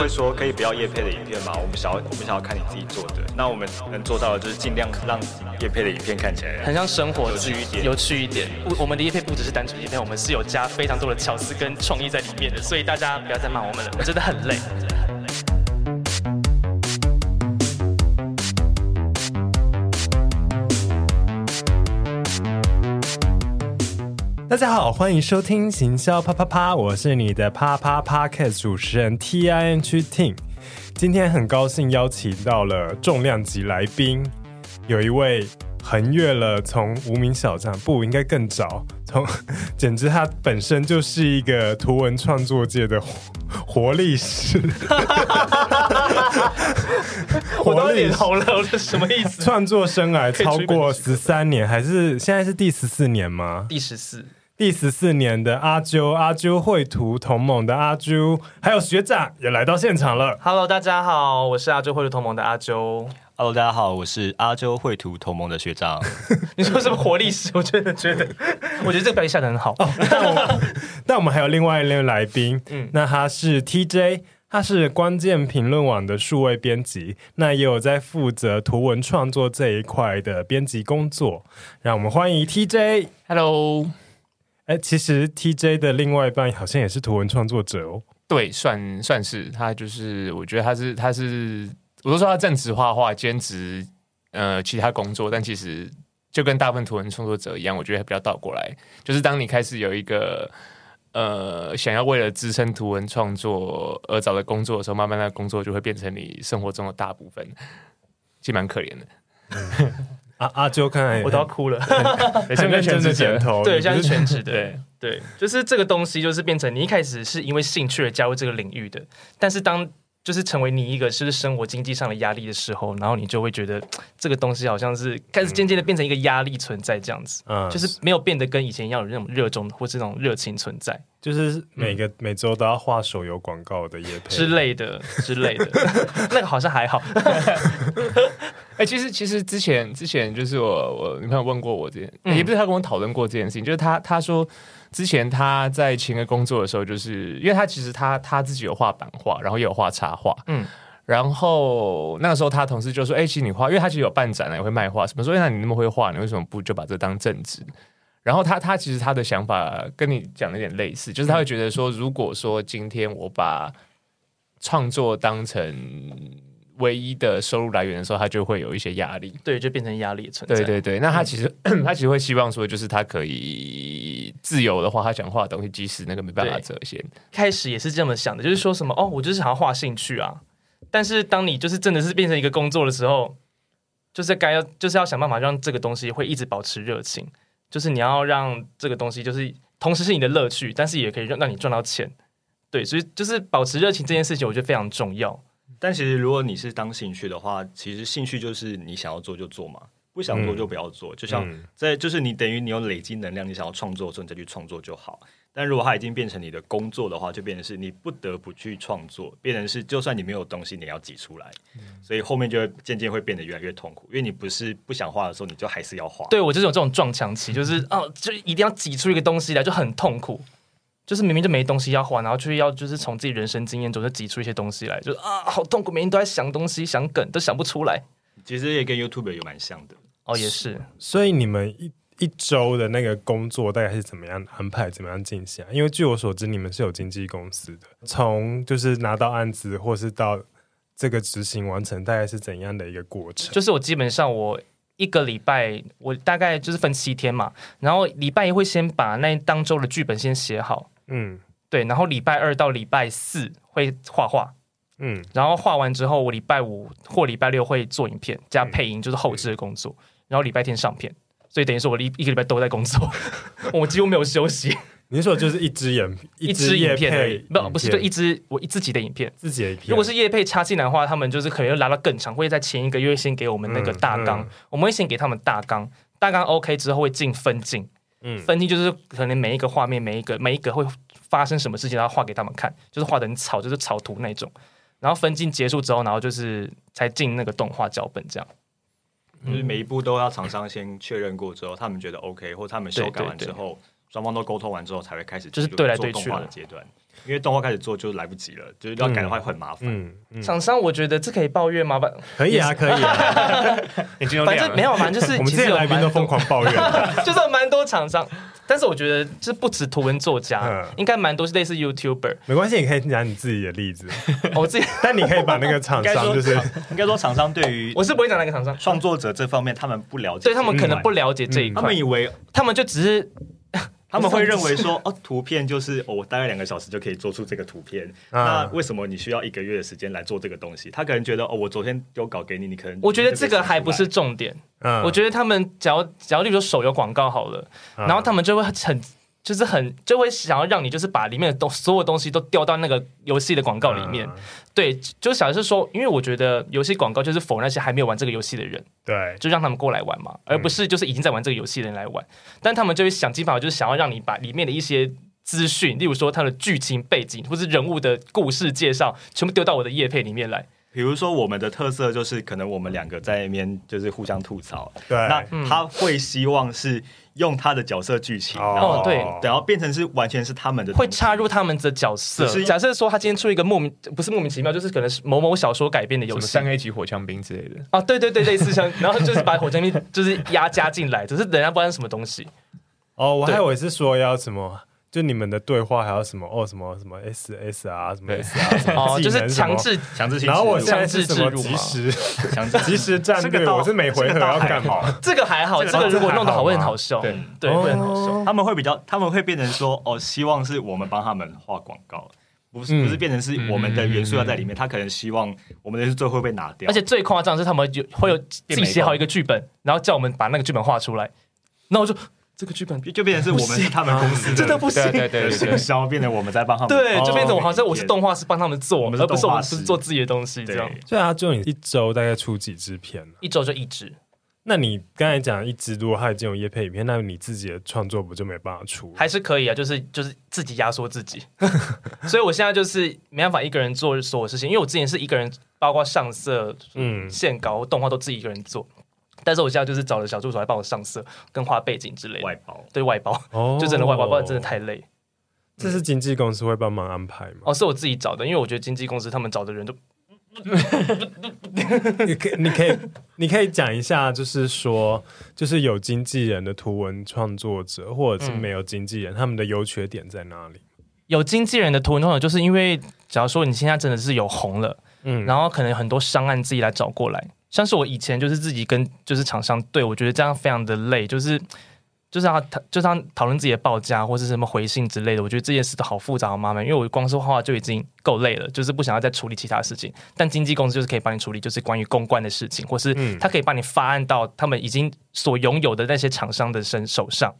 会说可以不要叶配的影片吗？我们想要我们想要看你自己做的，那我们能做到的就是尽量让叶配的影片看起来很像生活，有趣一点，有趣一点。我我们的叶配不只是单纯叶配，我们是有加非常多的巧思跟创意在里面的，所以大家不要再骂我们了，我真的很累。大家好，欢迎收听行销啪啪啪，我是你的啪啪啪 Podcast 主持人 T I N G Ting。今天很高兴邀请到了重量级来宾，有一位横越了从无名小站，不应该更早，从 简直他本身就是一个图文创作界的活历史。我都脸红了，我这什么意思？创作生涯超过十三年，还是现在是第十四年吗？第十四。第十四年的阿啾，阿啾绘图同盟的阿啾，还有学长也来到现场了。Hello，大家好，我是阿啾绘图同盟的阿啾。Hello，大家好，我是阿啾绘图同盟的学长。你说什么活历史？我真的觉得，我觉得这个标题下的很好。哦、但我 但我们还有另外一位来宾，嗯，那他是 TJ，他是关键评论网的数位编辑，那也有在负责图文创作这一块的编辑工作。让我们欢迎 TJ。Hello。哎，其实 TJ 的另外一半好像也是图文创作者哦。对，算算是他，就是我觉得他是他是，我都说他正职画画，兼职呃其他工作，但其实就跟大部分图文创作者一样，我觉得比较倒过来，就是当你开始有一个呃想要为了支撑图文创作而找的工作的时候，慢慢的工作就会变成你生活中的大部分，其实蛮可怜的。阿阿啾，看来我都要哭了，现在全职剪头，对，现在是全职的，对。对，就是这个东西，就是变成你一开始是因为兴趣而加入这个领域的，但是当就是成为你一个就是生活经济上的压力的时候，然后你就会觉得 这个东西好像是开始渐渐的变成一个压力存在这样子，嗯，就是没有变得跟以前一样有那种热衷或这种热情存在，就是每个、嗯、每周都要画手游广告的之类的之类的，那个好像还好。哎、欸，其实其实之前之前就是我我女朋友问过我这件，嗯、也不是她跟我讨论过这件事情，就是她她说之前他在前个工作的时候，就是因为他其实他他自己有画版画，然后也有画插画，嗯，然后那个时候他同事就说，哎、欸，其实你画，因为他其实有办展也会卖画什么，说那你那么会画，你为什么不就把这当正职？然后他他其实他的想法跟你讲的有点类似，就是他会觉得说，如果说今天我把创作当成唯一的收入来源的时候，他就会有一些压力，对，就变成压力存在。对对对，那他其实、嗯、他其实会希望说，就是他可以自由的话，他想画的东西，即使那个没办法折现。开始也是这么想的，就是说什么哦，我就是想要画兴趣啊。但是当你就是真的是变成一个工作的时候，就是该要就是要想办法让这个东西会一直保持热情，就是你要让这个东西就是同时是你的乐趣，但是也可以让让你赚到钱。对，所以就是保持热情这件事情，我觉得非常重要。但其实，如果你是当兴趣的话，其实兴趣就是你想要做就做嘛，不想做就不要做。嗯、就像在，就是你等于你有累积能量，你想要创作的时候，你再去创作就好。但如果它已经变成你的工作的话，就变成是你不得不去创作，变成是就算你没有东西，你要挤出来，嗯、所以后面就会渐渐会变得越来越痛苦，因为你不是不想画的时候，你就还是要画。对，我就是有这种撞墙期，就是哦，就一定要挤出一个东西来，就很痛苦。就是明明就没东西要画，然后就要就是从自己人生经验中就挤出一些东西来，就是啊，好痛苦，每天都在想东西、想梗，都想不出来。其实也跟 YouTube 有蛮像的哦，也是。所以你们一一周的那个工作大概是怎么样安排、怎么样进行啊？因为据我所知，你们是有经纪公司的，从就是拿到案子，或是到这个执行完成，大概是怎样的一个过程？就是我基本上我一个礼拜，我大概就是分七天嘛，然后礼拜一会先把那当周的剧本先写好。嗯，对，然后礼拜二到礼拜四会画画，嗯，然后画完之后，我礼拜五或礼拜六会做影片加配音，就是后置的工作，嗯、然后礼拜天上片，所以等于说我一一个礼拜都在工作，我几乎没有休息。你说就是一支影，一支影片，不不是就一支我自己的影片，自己的影片。如果是叶配插进来的话，他们就是可能要拉到更长，会在前一个月先给我们那个大纲，嗯嗯、我们会先给他们大纲，大纲 OK 之后会进分镜。嗯，分镜就是可能每一个画面，每一个每一个会发生什么事情，然后画给他们看，就是画的很草，就是草图那种。然后分镜结束之后，然后就是才进那个动画脚本这样。就是每一步都要厂商先确认过之后，他们觉得 OK，或他们修改完之后，双方都沟通完之后，才会开始就是对来对去的阶段。因为动画开始做就来不及了，就是要改的话会很麻烦。嗯，厂、嗯、商我觉得这可以抱怨吗？可以啊，可以啊。反正没有嘛，就是我们这些来宾都疯狂抱怨，就是蛮多厂商。但是我觉得，就是不止图文作家，嗯、应该蛮多是类似 YouTuber。没关系，你可以讲你自己的例子。我自己，但你可以把那个厂商，就是应该说厂商对于我是不会讲那个厂商创作者这方面，他们不了解，对他们可能不了解这一块，他们以为他们就只是。他们会认为说，哦，图片就是哦，我大概两个小时就可以做出这个图片。那为什么你需要一个月的时间来做这个东西？他可能觉得，哦，我昨天丢稿给你，你可能我觉得这个还不是重点。嗯，我觉得他们只要只要例如说手游广告好了，然后他们就会很。就是很就会想要让你就是把里面的东所有东西都调到那个游戏的广告里面，嗯、对，就想的是说，因为我觉得游戏广告就是 for 那些还没有玩这个游戏的人，对，就让他们过来玩嘛，而不是就是已经在玩这个游戏的人来玩。嗯、但他们就会想尽办法，就是想要让你把里面的一些资讯，例如说它的剧情背景或是人物的故事介绍，全部丢到我的页配里面来。比如说我们的特色就是可能我们两个在那边就是互相吐槽，对，那他会希望是。用他的角色剧情，然后对，然后变成是完全是他们的，会插入他们的角色。假设说他今天出一个莫名不是莫名其妙，就是可能是某某小说改编的游戏，三 A 级火枪兵之类的啊，对对对，类似像，然后就是把火枪兵就是压加进来，只是人家不知道什么东西。哦，我还以为是说要什么。就你们的对话还有什么哦什么什么 S S 啊什么 S 啊哦，就是强制强制性，然后我现在是什么即时 强制即时战略，我是每回合要干嘛？这个还好，这个如果弄得好会很好笑，对对会很好笑。他们会比较，他们会变成说哦，希望是我们帮他们画广告，不是不是变成是我们的元素要在里面，他可能希望我们的最后会被拿掉。而且最夸张是他们有会有自己写好一个剧本，然后叫我们把那个剧本画出来，那我就。这个剧本就变成是我们是他们公司的，真的不行，对对对，行销变成我们在帮他们，对，就变成我好像我是动画师帮他们做，而不是我们是做自己的东西，这样。对啊，就你一周大概出几支片？一周就一支。那你刚才讲一支，如果他已经有业配影片，那你自己的创作不就没办法出？还是可以啊，就是就是自己压缩自己。所以我现在就是没办法一个人做所有事情，因为我之前是一个人，包括上色、嗯，线稿、动画都自己一个人做。但是我现在就是找了小助手来帮我上色、跟画背景之类的。外包对外包，哦、就真的外包，不然真的太累。这是经纪公司会帮忙安排吗？哦，是我自己找的，因为我觉得经纪公司他们找的人都，你可以你可以你可以讲一下，就是说，就是有经纪人的图文创作者，或者是没有经纪人，嗯、他们的优缺点在哪里？有经纪人的图文创作，就是因为假如说你现在真的是有红了，嗯，然后可能很多商案自己来找过来。像是我以前就是自己跟就是厂商对，我觉得这样非常的累，就是就是要就是要讨论自己的报价或是什么回信之类的，我觉得这件事都好复杂好麻烦，因为我光是画画就已经够累了，就是不想要再处理其他事情。但经纪公司就是可以帮你处理，就是关于公关的事情，或是他可以帮你发案到他们已经所拥有的那些厂商的身手上，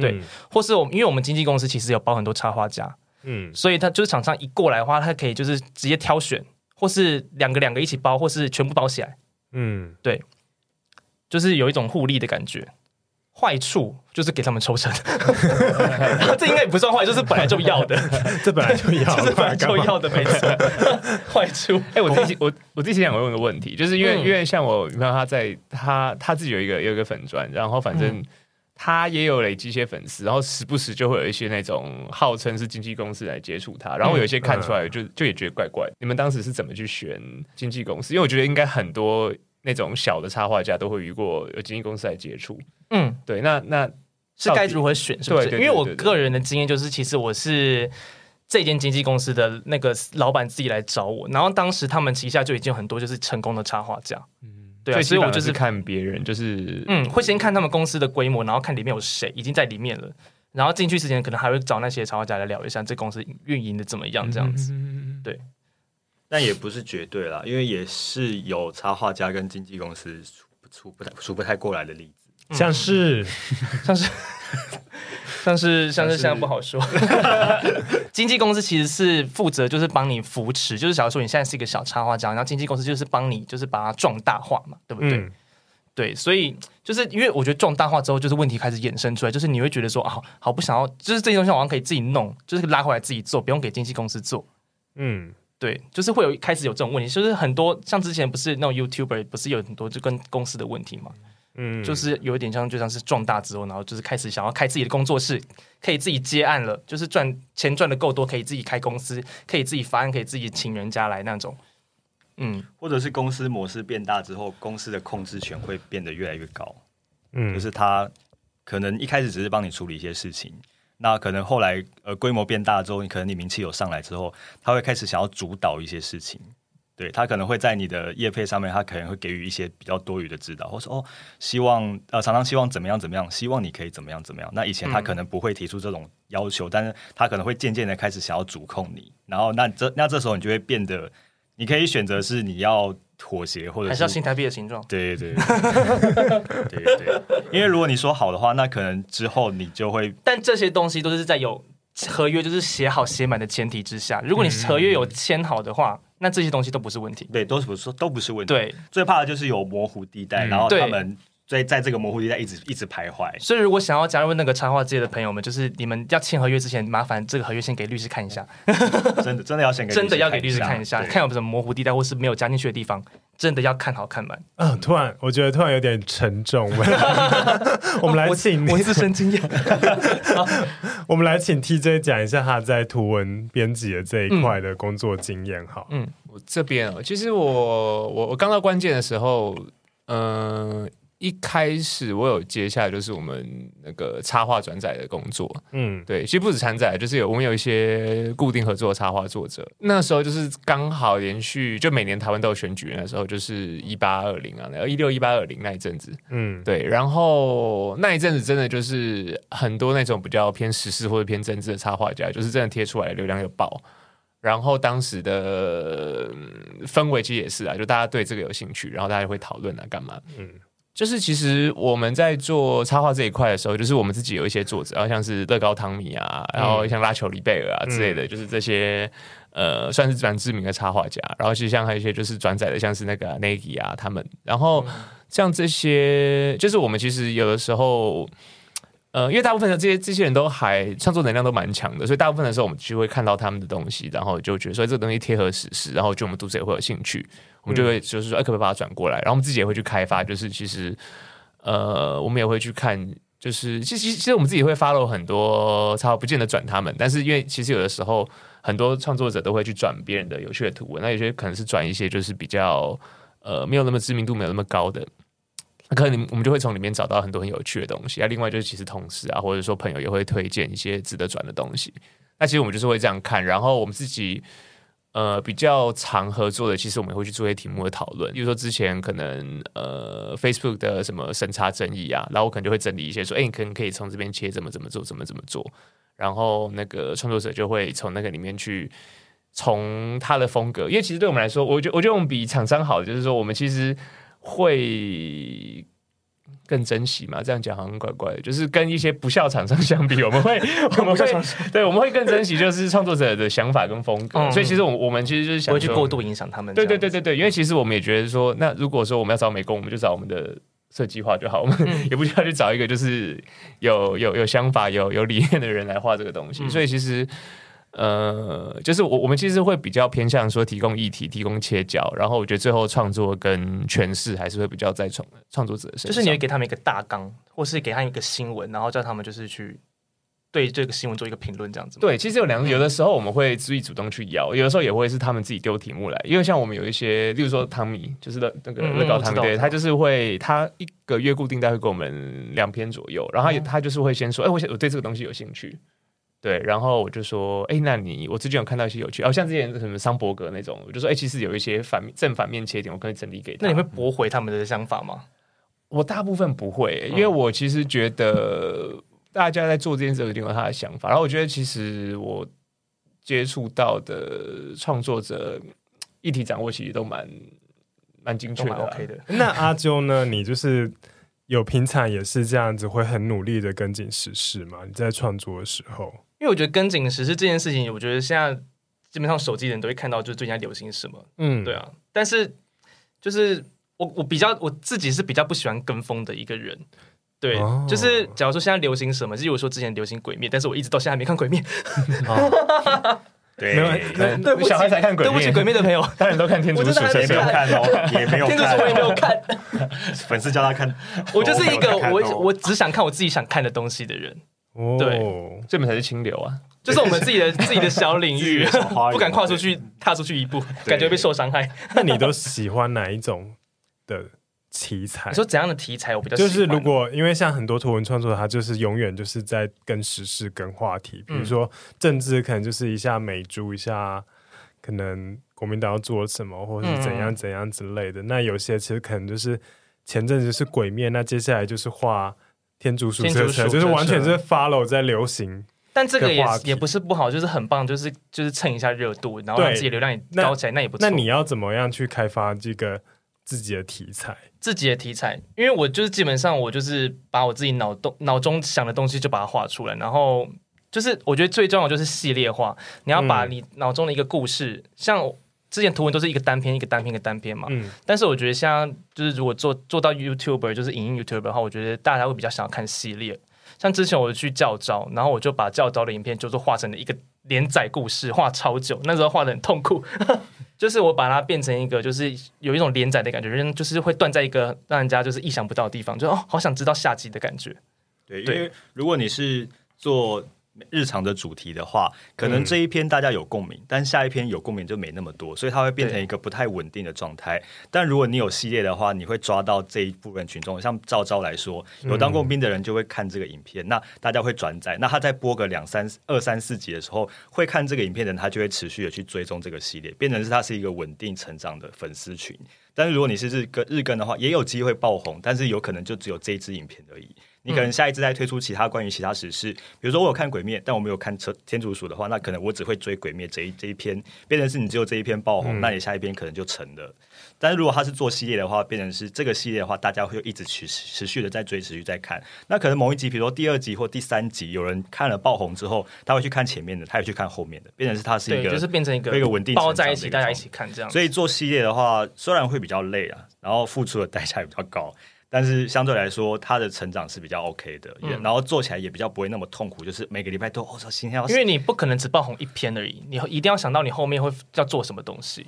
对，嗯、或是我因为我们经纪公司其实有包很多插画家，嗯，所以他就是厂商一过来的话，他可以就是直接挑选，或是两个两个一起包，或是全部包起来。嗯，对，就是有一种互利的感觉。坏处就是给他们抽成，这应该也不算坏，就是本来就要的，这本来就要，这是本来就要的，没错。坏处，哎、欸，我自己我我之前想问个问题，就是因为、嗯、因为像我，你看他在他他自己有一个有一个粉砖，然后反正他也有累积一些粉丝，然后时不时就会有一些那种号称是经纪公司来接触他，然后有一些看出来就就也觉得怪怪。你们当时是怎么去选经纪公司？因为我觉得应该很多。那种小的插画家都会遇过有经纪公司来接触，嗯，对，那那是该如何选？是不是？因为我个人的经验就是，其实我是这间经纪公司的那个老板自己来找我，然后当时他们旗下就已经有很多就是成功的插画家，嗯，对啊，所以我就是看别人，就是嗯，会先看他们公司的规模，然后看里面有谁已经在里面了，然后进去之前可能还会找那些插画家来聊一下这公司运营的怎么样，这样子，对。但也不是绝对啦，因为也是有插画家跟经纪公司处不太处不太过来的例子，嗯、像是像是像是像是现在不好说。经纪公司其实是负责就是帮你扶持，就是假如说你现在是一个小插画家，然后经纪公司就是帮你就是把它壮大化嘛，对不对？嗯、对，所以就是因为我觉得壮大化之后，就是问题开始衍生出来，就是你会觉得说啊，好不想要，就是这些东西好像可以自己弄，就是拉回来自己做，不用给经纪公司做，嗯。对，就是会有开始有这种问题，就是很多像之前不是那种 YouTuber 不是有很多就跟公司的问题嘛，嗯，就是有一点像就像是壮大之后，然后就是开始想要开自己的工作室，可以自己接案了，就是赚钱赚的够多，可以自己开公司，可以自己发案，可以自己请人家来那种。嗯，或者是公司模式变大之后，公司的控制权会变得越来越高。嗯，就是他可能一开始只是帮你处理一些事情，那可能后来呃规模变大之后，你可能你名气有上来之后，他会开始想要主导一些事情。对，他可能会在你的业配上面，他可能会给予一些比较多余的指导，或说哦，希望呃常常希望怎么样怎么样，希望你可以怎么样怎么样。那以前他可能不会提出这种要求，嗯、但是他可能会渐渐的开始想要主控你，然后那这那这时候你就会变得，你可以选择是你要妥协，或者是还是要新台币的形状。对对对对对对，因为如果你说好的话，那可能之后你就会，但这些东西都是在有合约就是写好写满的前提之下，如果你合约有签好的话。嗯那这些东西都不是问题，对，都是不是都不是问题。对，最怕的就是有模糊地带，嗯、然后他们在在这个模糊地带一直一直徘徊。所以，如果想要加入那个插画界的朋友们，就是你们要签合约之前，麻烦这个合约先给律师看一下。真的真的要先给 真的要给律师看一下，看有什么模糊地带或是没有加进去的地方，真的要看好看满。嗯，突然我觉得突然有点沉重。我们来请，我，我一直生经验。我们来请 TJ 讲一下他在图文编辑的这一块的工作经验。好，嗯。我这边哦，其实我我我刚到关键的时候，嗯、呃，一开始我有接下来就是我们那个插画转载的工作，嗯，对，其实不止参载，就是有我们有一些固定合作的插画作者。那时候就是刚好连续，就每年台湾都有选举，那时候就是一八二零啊，然后一六一八二零那一阵子，嗯，对，然后那一阵子真的就是很多那种比较偏时事或者偏政治的插画家，就是真的贴出来流量又爆。然后当时的氛围其实也是啊，就大家对这个有兴趣，然后大家会讨论啊，干嘛？嗯，就是其实我们在做插画这一块的时候，就是我们自己有一些作者，然后像是乐高汤米啊，然后像拉球里贝尔啊之类的，嗯、就是这些呃算是蛮知名的插画家。然后其实像还有一些就是转载的，像是那个 Nagi 啊他们。然后像这些，就是我们其实有的时候。呃，因为大部分的这些这些人都还创作能量都蛮强的，所以大部分的时候我们就会看到他们的东西，然后就觉得说这个东西贴合时事，然后就我们读者也会有兴趣，我们就会就是说，哎，可不可以把它转过来？然后我们自己也会去开发，就是其实呃，我们也会去看，就是其实其实我们自己会 follow 很多，差不见得转他们，但是因为其实有的时候很多创作者都会去转别人的有趣的图文，那有些可能是转一些就是比较呃没有那么知名度没有那么高的。可能我们就会从里面找到很多很有趣的东西啊。另外就是其实同事啊，或者说朋友也会推荐一些值得转的东西。那其实我们就是会这样看，然后我们自己呃比较常合作的，其实我们会去做一些题目的讨论。比如说之前可能呃 Facebook 的什么审查争议啊，然后我可能就会整理一些说，哎，你可能可以从这边切，怎么怎么做，怎么怎么做。然后那个创作者就会从那个里面去从他的风格，因为其实对我们来说，我觉我觉得我们比厂商好，就是说我们其实。会更珍惜嘛？这样讲好像怪怪的。就是跟一些不孝厂商相比，我们会 我们会对我们会更珍惜，就是创作者的想法跟风格。嗯、所以其实我我们其实就是想不会去过度影响他们。对对对对对，因为其实我们也觉得说，那如果说我们要找美工，我们就找我们的设计画就好，我们 也不需要去找一个就是有有有想法、有有理念的人来画这个东西。嗯、所以其实。呃，就是我我们其实会比较偏向说提供议题、提供切角，然后我觉得最后创作跟诠释还是会比较在创创作者身上。就是你会给他们一个大纲，或是给他们一个新闻，然后叫他们就是去对这个新闻做一个评论，这样子。对，其实有两个，有的时候我们会自己主动去邀，有的时候也会是他们自己丢题目来。因为像我们有一些，例如说汤米，就是那那个乐高汤米，对，他就是会他一个月固定大概会给我们两篇左右，然后他他就是会先说，哎，我我对这个东西有兴趣。对，然后我就说，哎，那你我最近有看到一些有趣，哦，像之前什么桑伯格那种，我就说，哎，其实有一些反正反面切点，我可以整理给他。那你会驳回他们的想法吗？我大部分不会，因为我其实觉得大家在做这件事一定有他的想法，然后我觉得其实我接触到的创作者议题掌握其实都蛮蛮精确的，啊，OK 的。那阿啾呢？你就是有平常也是这样子，会很努力的跟紧时事嘛？你在创作的时候？因为我觉得跟紧时事这件事情，我觉得现在基本上手机人都会看到，就是最近在流行什么，嗯，对啊。但是就是我我比较我自己是比较不喜欢跟风的一个人，对，哦、就是假如说现在流行什么，就如果说之前流行鬼灭，但是我一直到现在还没看鬼灭，对，对。不起才看鬼，对不起，鬼灭的朋友，大家都看天竺鼠，也没有看哦，也没有看，天竺鼠我也没有看。粉丝叫他看，我就是一个我我只想看我自己想看的东西的人。对，这本才是清流啊，就是我们自己的 自己的小领域，不敢跨出去，踏出去一步，感觉被受伤害。那你都喜欢哪一种的？题材，你说怎样的题材我比较就是如果因为像很多图文创作，它就是永远就是在跟时事、跟话题，比如说政治，可能就是一下美猪，一下可能国民党要做什么，或者是怎样怎样之类的。嗯、那有些其实可能就是前阵子是鬼灭，那接下来就是画天竺鼠车车，就是完全是 follow 在流行。但这个也也不是不好，就是很棒，就是就是蹭一下热度，然后让自己流量也高起来，那，那也不错。那你要怎么样去开发这个？自己的题材，自己的题材，因为我就是基本上我就是把我自己脑洞脑中想的东西就把它画出来，然后就是我觉得最重要就是系列化，你要把你脑中的一个故事，嗯、像之前图文都是一个单篇一个单篇一个单篇嘛，嗯，但是我觉得像就是如果做做到 YouTuber 就是影音 YouTuber 的话，我觉得大家会比较想要看系列，像之前我去教招，然后我就把教招的影片就是画成了一个连载故事，画超久，那时候画的很痛苦。就是我把它变成一个，就是有一种连载的感觉，人就是会断在一个让人家就是意想不到的地方，就哦，好想知道下集的感觉。对，因为如果你是做。日常的主题的话，可能这一篇大家有共鸣，嗯、但下一篇有共鸣就没那么多，所以它会变成一个不太稳定的状态。但如果你有系列的话，你会抓到这一部分群众。像赵昭来说，有当过兵的人就会看这个影片，嗯、那大家会转载。那他在播个两三二三四集的时候，会看这个影片的人，他就会持续的去追踪这个系列，变成是他是一个稳定成长的粉丝群。但是如果你是日更日更的话，也有机会爆红，但是有可能就只有这一支影片而已。你可能下一次再推出其他关于其他史事，比如说我有看鬼灭，但我没有看车天竺鼠的话，那可能我只会追鬼灭这一这一篇，变成是你只有这一篇爆红，嗯、那你下一篇可能就成了。但是如果他是做系列的话，变成是这个系列的话，大家会一直持持续的在追，持续在看。那可能某一集，比如说第二集或第三集，有人看了爆红之后，他会去看前面的，他也去看后面的，变成是他是一个就是变成一个一个稳定包在一起，大家一起看这样。所以做系列的话，虽然会比较累啊，然后付出的代价也比较高。但是相对来说，他的成长是比较 OK 的，嗯、然后做起来也比较不会那么痛苦。就是每个礼拜都哦，今天要因为你不可能只爆红一篇而已，你一定要想到你后面会要做什么东西。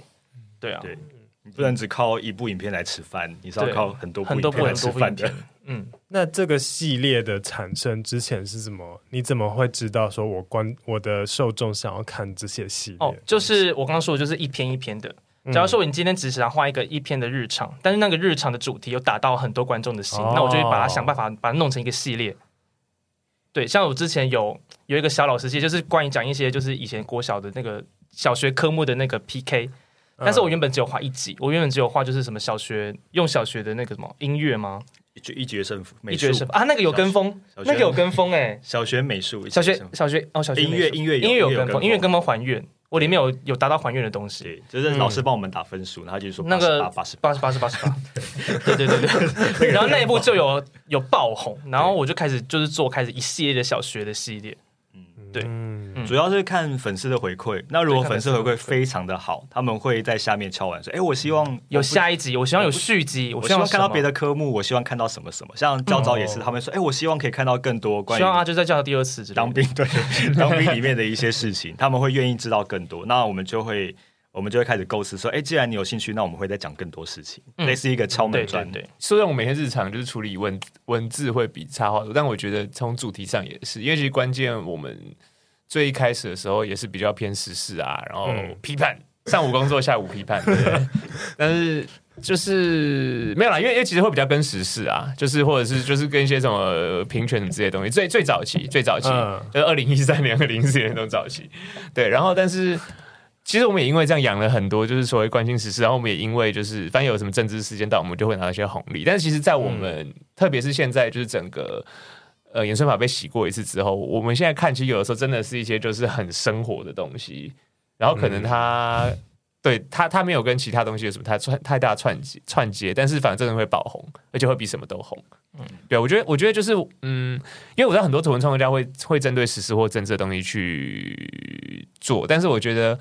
对啊，对，你不能只靠一部影片来吃饭，你是要靠很多部很多部很多部影片。嗯，那这个系列的产生之前是怎么？你怎么会知道说我观我的受众想要看这些系列？哦，就是我刚刚说的，就是一篇一篇的。假如说你今天只是想画一个一篇的日常，但是那个日常的主题有打到很多观众的心，哦、那我就会把它想办法把它弄成一个系列。对，像我之前有有一个小老师系，就是关于讲一些就是以前国小的那个小学科目的那个 PK，但是我原本只有画一集，我原本只有画就是什么小学用小学的那个什么音乐吗？就一决胜负，一决胜负。啊，那个有跟风，那个有跟风哎，小学美术，小学小学哦，小学音乐音乐音乐有跟风，音乐跟风还原。我里面有有达到还原的东西，就是老师帮我们打分数，然后就是说那个八十八十八。十八十八，对对对对，然后那一部就有有爆红，然后我就开始就是做开始一系列的小学的系列。对，嗯、主要是看粉丝的回馈。那如果粉丝回馈非常的好，他们会在下面敲完说：“哎，我希望有下一集，我希望有续集，我希望看到别的科目，我希望看到什么什么。”像教招也是，他们说：“哎，我希望可以看到更多关于……”希望啊，就在教第二次当兵，对，当兵里面的一些事情，他们会愿意知道更多。那我们就会。我们就会开始构思说，哎，既然你有兴趣，那我们会再讲更多事情，嗯、类似一个敲门砖。对，虽然我每天日常就是处理文文字会比插画多，但我觉得从主题上也是，因为其实关键我们最一开始的时候也是比较偏时事啊，然后批判，嗯、上午工作，下午批判。对，但是就是没有啦，因为因为其实会比较跟时事啊，就是或者是 就是跟一些什么平权之类的东西，最最早期最早期，嗯、就是二零一三年、二零一四年那种早期。对，然后但是。其实我们也因为这样养了很多，就是所谓关心时事，然后我们也因为就是反正有什么政治事件到，我们就会拿到一些红利。但是其实，在我们、嗯、特别是现在，就是整个呃演算法被洗过一次之后，我们现在看，其实有的时候真的是一些就是很生活的东西，然后可能它、嗯、对它它没有跟其他东西有什么太串太大串接串接，但是反正真的会爆红，而且会比什么都红。嗯，对我觉得我觉得就是嗯，因为我知道很多图文创作家会会针对时事或政治的东西去做，但是我觉得。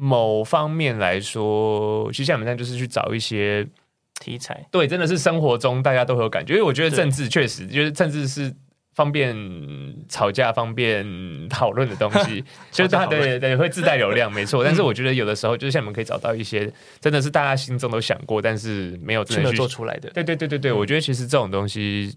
某方面来说，其实像我们这样就是去找一些题材，对，真的是生活中大家都会有感觉。因为我觉得政治确实，就是政治是方便吵架、方便讨论的东西，就是它对对对会自带流量，没错。但是我觉得有的时候，就是像你们可以找到一些真的是大家心中都想过，但是没有真的做出来的。对对对对对，我觉得其实这种东西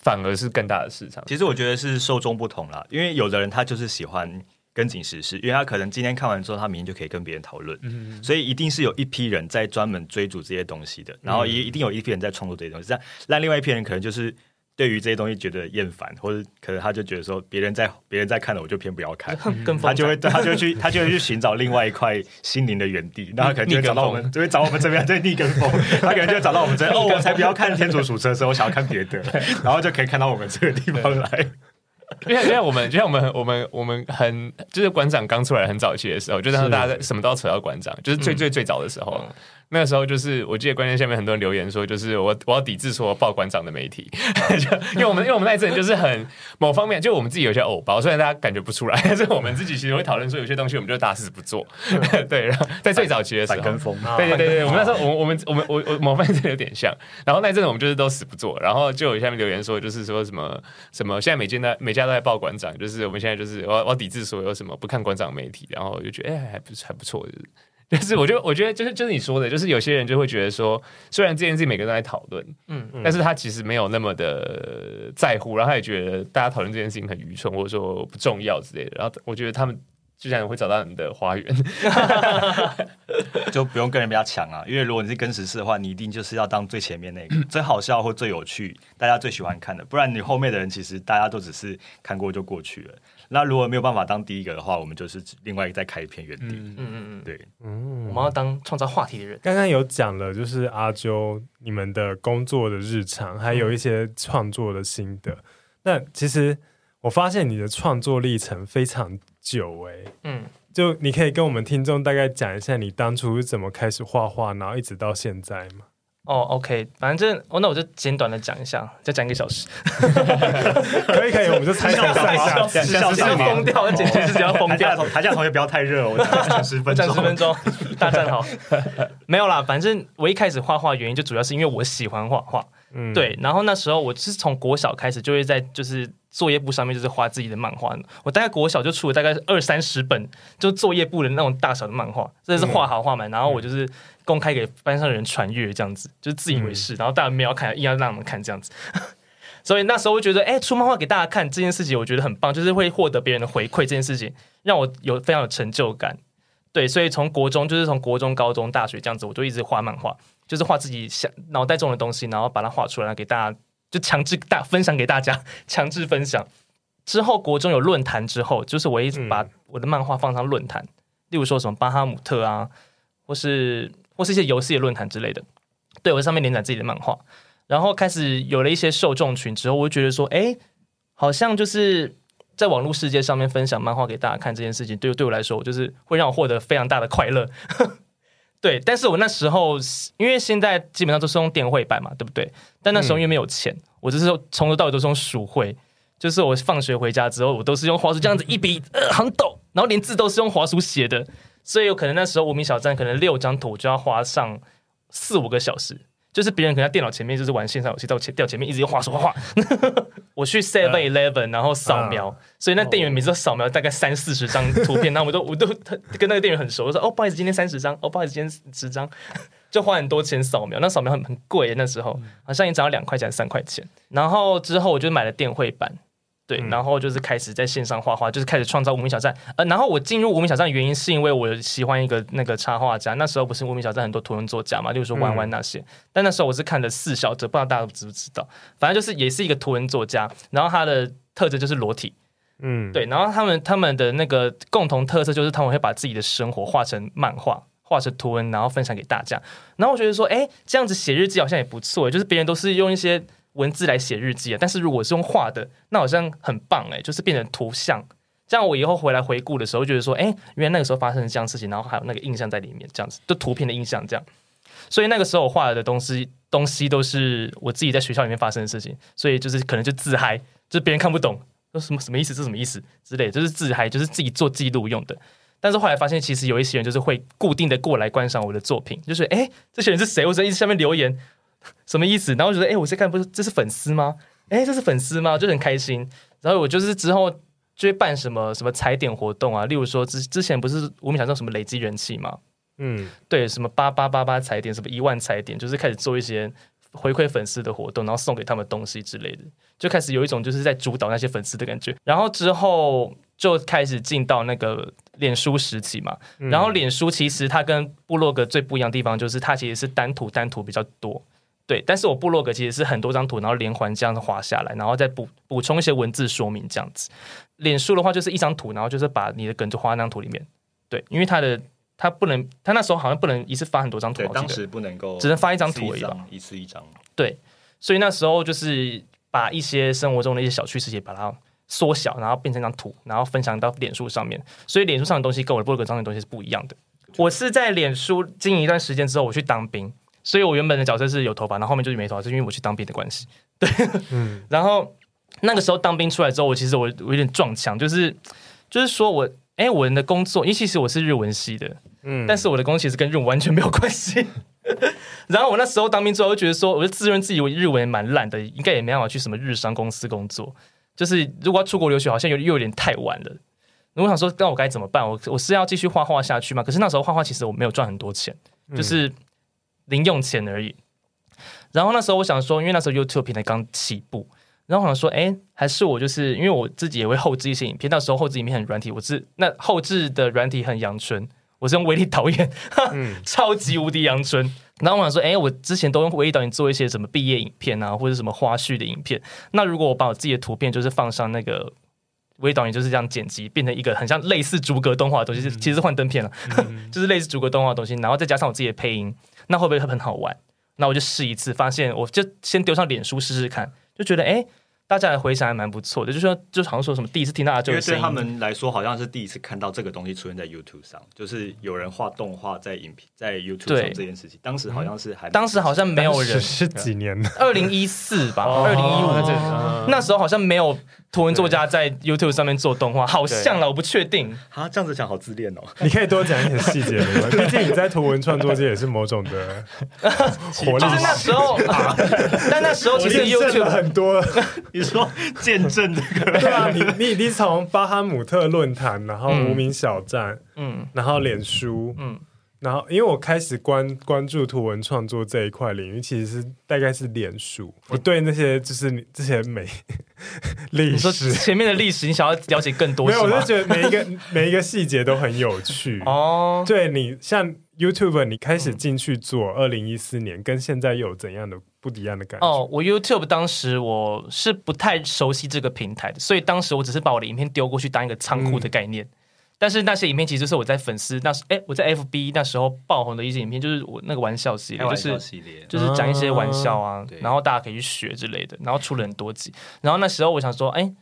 反而是更大的市场。其实我觉得是受众不同啦，因为有的人他就是喜欢。跟紧时事，因为他可能今天看完之后，他明天就可以跟别人讨论，嗯、所以一定是有一批人在专门追逐这些东西的，然后也一定有一批人在创作这些东西。这样，那另外一批人可能就是对于这些东西觉得厌烦，或者可能他就觉得说别人在别人在看了，我就偏不要看，他就会他就会去他就会去寻找另外一块心灵的原地，然后他可能就会找到我们，就会找我们这边在逆跟风，他可能就会找到我们这边哦，我才不要看天竺鼠车车，我想要看别的，然后就可以看到我们这个地方来。因为因为我们就像我们我们我们很就是馆长刚出来很早期的时候，就是。大家什么都要扯到馆长，就是最最最早的时候。嗯那个时候就是，我记得关键下面很多人留言说，就是我我要抵制所有报馆长的媒体，就因为我们因为我们那阵就是很某方面，就我们自己有些偶包，虽然大家感觉不出来，但是我们自己其实会讨论说有些东西我们就打死不做。对，然后在最早期的时候，跟风，对对对对，我们那时候我们我们我们我我某方面有点像。然后那阵我们就是都死不做，然后就有下面留言说，就是说什么什么现在每间的每家都在报馆长，就是我们现在就是我要我要抵制所有什么不看馆长媒体，然后就觉得哎还不还不错，就是。就是我觉得，我觉得就是就是你说的，就是有些人就会觉得说，虽然这件事情每个人都在讨论，嗯，但是他其实没有那么的在乎，然后他也觉得大家讨论这件事情很愚蠢，或者说不重要之类的。然后我觉得他们就像会找到你的花园 就不用跟人比较强啊。因为如果你是跟时事的话，你一定就是要当最前面那个，最好笑或最有趣，大家最喜欢看的。不然你后面的人其实大家都只是看过就过去了。那如果没有办法当第一个的话，我们就是另外再开一片原地。嗯嗯嗯，对，嗯，我们要当创造话题的人。刚刚有讲了，就是阿啾你们的工作的日常，还有一些创作的心得。那、嗯、其实我发现你的创作历程非常久哎，嗯，就你可以跟我们听众大概讲一下你当初是怎么开始画画，然后一直到现在吗？哦、oh，OK，反正哦，那我就简短的讲一下，再讲一个小时。可以可以，我们就猜一下，猜一下，十小时要疯掉，简直是要疯掉。台下同学不要太热，我 讲十分钟，讲十分钟，大战好。没有啦，反正我一开始画画原因就主要是因为我喜欢画画，嗯，对。然后那时候我是从国小开始就会在就是。作业簿上面就是画自己的漫画，我大概国小就出了大概二三十本，就作业簿的那种大小的漫画，这是画好画满，然后我就是公开给班上的人传阅，这样子就是自以为是，然后大家没有看，硬要让我们看这样子，所以那时候我觉得，哎、欸，出漫画给大家看这件事情，我觉得很棒，就是会获得别人的回馈，这件事情让我有非常有成就感。对，所以从国中就是从国中、高中、大学这样子，我就一直画漫画，就是画自己想脑袋中的东西，然后把它画出来给大家。就强制大分享给大家，强制分享之后，国中有论坛之后，就是我一直把我的漫画放上论坛，嗯、例如说什么巴哈姆特啊，或是或是一些游戏的论坛之类的，对，我在上面连载自己的漫画，然后开始有了一些受众群之后，我就觉得说，哎，好像就是在网络世界上面分享漫画给大家看这件事情，对对我来说，就是会让我获得非常大的快乐。对，但是我那时候因为现在基本上都是用电绘版嘛，对不对？但那时候因为没有钱，嗯、我就是从头到尾都是用鼠绘，就是我放学回家之后，我都是用滑鼠这样子一笔呃很抖，然后连字都是用滑鼠写的，所以有可能那时候无名小站可能六张图就要花上四五个小时。就是别人可能在电脑前面就是玩线上游戏，到前掉前面一直用滑鼠画画。我去 Seven Eleven，然后扫描，呃、所以那店员每次都扫描大概三四十张图片，然后我都我都跟那个店员很熟，我说哦不好意思，今天三十张，哦不好意思，今天十张，就花很多钱扫描，那扫描很很贵那时候，好像一张要两块钱三块钱。然后之后我就买了电绘版。对，然后就是开始在线上画画，就是开始创造无名小站。呃，然后我进入无名小站的原因是因为我喜欢一个那个插画家。那时候不是无名小站很多图文作家嘛，例如说弯弯那些。嗯、但那时候我是看的四小者，不知道大家知不知道。反正就是也是一个图文作家，然后他的特征就是裸体。嗯，对。然后他们他们的那个共同特色就是他们会把自己的生活画成漫画，画成图文，然后分享给大家。然后我觉得说，哎，这样子写日记好像也不错。就是别人都是用一些。文字来写日记啊，但是如果是用画的，那好像很棒哎，就是变成图像，这样我以后回来回顾的时候，觉得说，哎，原来那个时候发生了这样事情，然后还有那个印象在里面，这样子，就图片的印象这样。所以那个时候我画的东西，东西都是我自己在学校里面发生的事情，所以就是可能就自嗨，就是别人看不懂，说什么什么意思，是什么意思之类，就是自嗨，就是自己做记录用的。但是后来发现，其实有一些人就是会固定的过来观赏我的作品，就是哎，这些人是谁？我在一直下面留言。什么意思？然后觉得，哎，我在看，不是这是粉丝吗？哎，这是粉丝吗？就很开心。然后我就是之后就会办什么什么踩点活动啊，例如说之之前不是无名小站什么累积人气嘛，嗯，对，什么八八八八踩点，什么一万踩点，就是开始做一些回馈粉丝的活动，然后送给他们东西之类的，就开始有一种就是在主导那些粉丝的感觉。然后之后就开始进到那个脸书时期嘛，然后脸书其实它跟部落格最不一样的地方就是它其实是单图单图比较多。对，但是我部落格其实是很多张图，然后连环这样子画下来，然后再补补充一些文字说明这样子。脸书的话就是一张图，然后就是把你的梗就画在那张图里面。对，因为它的它不能，它那时候好像不能一次发很多张图，对，当时不能够，只能发一张图而已吧，一次一张。对，所以那时候就是把一些生活中的一些小趣事也把它缩小，然后变成一张图，然后分享到脸书上面。所以脸书上的东西跟我的部落格上的东西是不一样的。我是在脸书经营一段时间之后，我去当兵。所以我原本的角色是有头发，然后后面就是没头发，是因为我去当兵的关系。对，嗯，然后那个时候当兵出来之后，我其实我我有点撞墙，就是就是说我哎，我的工作，因为其实我是日文系的，嗯，但是我的工作其实跟日文完全没有关系。然后我那时候当兵之后，我就觉得说，我就自认自己我日文也蛮烂的，应该也没办法去什么日商公司工作。就是如果要出国留学，好像又又有点太晚了。我想说，那我该怎么办？我我是要继续画画下去吗？可是那时候画画其实我没有赚很多钱，就是。零用钱而已。然后那时候我想说，因为那时候 YouTube 平台刚起步，然后我想说，哎，还是我就是因为我自己也会后置一些影片。那时候后置影片很软体，我是那后置的软体很阳春，我是用威力导演，嗯、超级无敌阳春。然后我想说，哎，我之前都用威力导演做一些什么毕业影片啊，或者什么花絮的影片。那如果我把我自己的图片就是放上那个威力导演就是这样剪辑，变成一个很像类似逐格动画的东西，嗯、其实是幻灯片了，嗯、就是类似逐格动画的东西，然后再加上我自己的配音。那会不会很好玩？那我就试一次，发现我就先丢上脸书试试看，就觉得哎。诶大家的回想还蛮不错的，就是说，就好像说什么第一次听到这个声音，因为对他们来说，好像是第一次看到这个东西出现在 YouTube 上，就是有人画动画在影片在 YouTube 上这件事情。当时好像是还，当时好像没有人是几年？二零一四吧，二零一五那时候好像没有图文作家在 YouTube 上面做动画，好像了，我不确定。啊，这样子讲好自恋哦。你可以多讲一点细节，毕竟你在图文创作界也是某种的 活力。就是那时候，但那时候其实 YouTube 很多，你说见证这个对啊，你你已经从巴哈姆特论坛，然后无名小站，嗯，然后脸书，嗯，然后因为我开始关关注图文创作这一块领域，其实是大概是脸书。我对那些就是你之前美 历史前面的历史，你想要了解更多？没有，我就觉得每一个每一个细节都很有趣 哦。对你像 YouTube，你开始进去做，二零一四年跟现在又有怎样的？不一样的感觉哦。我 YouTube 当时我是不太熟悉这个平台的，所以当时我只是把我的影片丢过去当一个仓库的概念。嗯、但是那些影片其实是我在粉丝那时，哎，我在 FB 那时候爆红的一些影片，就是我那个玩笑系列，就是就是讲一些玩笑啊，啊然后大家可以去学之类的，然后出了很多集。然后那时候我想说，哎，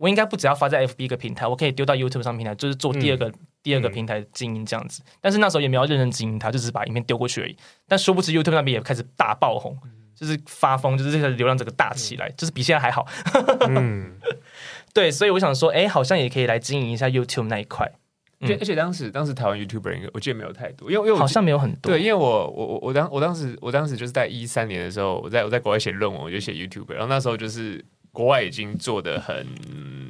我应该不只要发在 FB 一个平台，我可以丢到 YouTube 上平台，就是做第二个、嗯、第二个平台经营这样子。但是那时候也没有认真经营它，就只是把影片丢过去而已。但殊不知 YouTube 那边也开始大爆红。就是发疯，就是这个流量整个大起来，嗯、就是比现在还好。嗯，对，所以我想说，哎、欸，好像也可以来经营一下 YouTube 那一块。对、嗯，而且当时当时台湾 YouTuber 应该我记得没有太多，因为因为好像没有很多。对，因为我我我我当我当时我当时就是在一三年的时候，我在我在国外写论文，我就写 YouTuber，然后那时候就是。国外已经做的很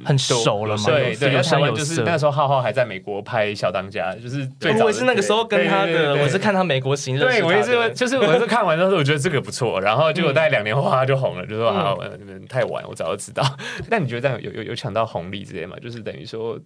很熟了嘛？对对，台湾就是那时候浩浩还在美国拍小当家，就是最早。我是那个时候跟他的，我是看他美国行。对，我也是，就是我是看完之后，我觉得这个不错，然后结果大概两年后他就红了，就说啊，你们太晚，我早就知道。那你觉得这样有有有抢到红利之类吗？就是等于说，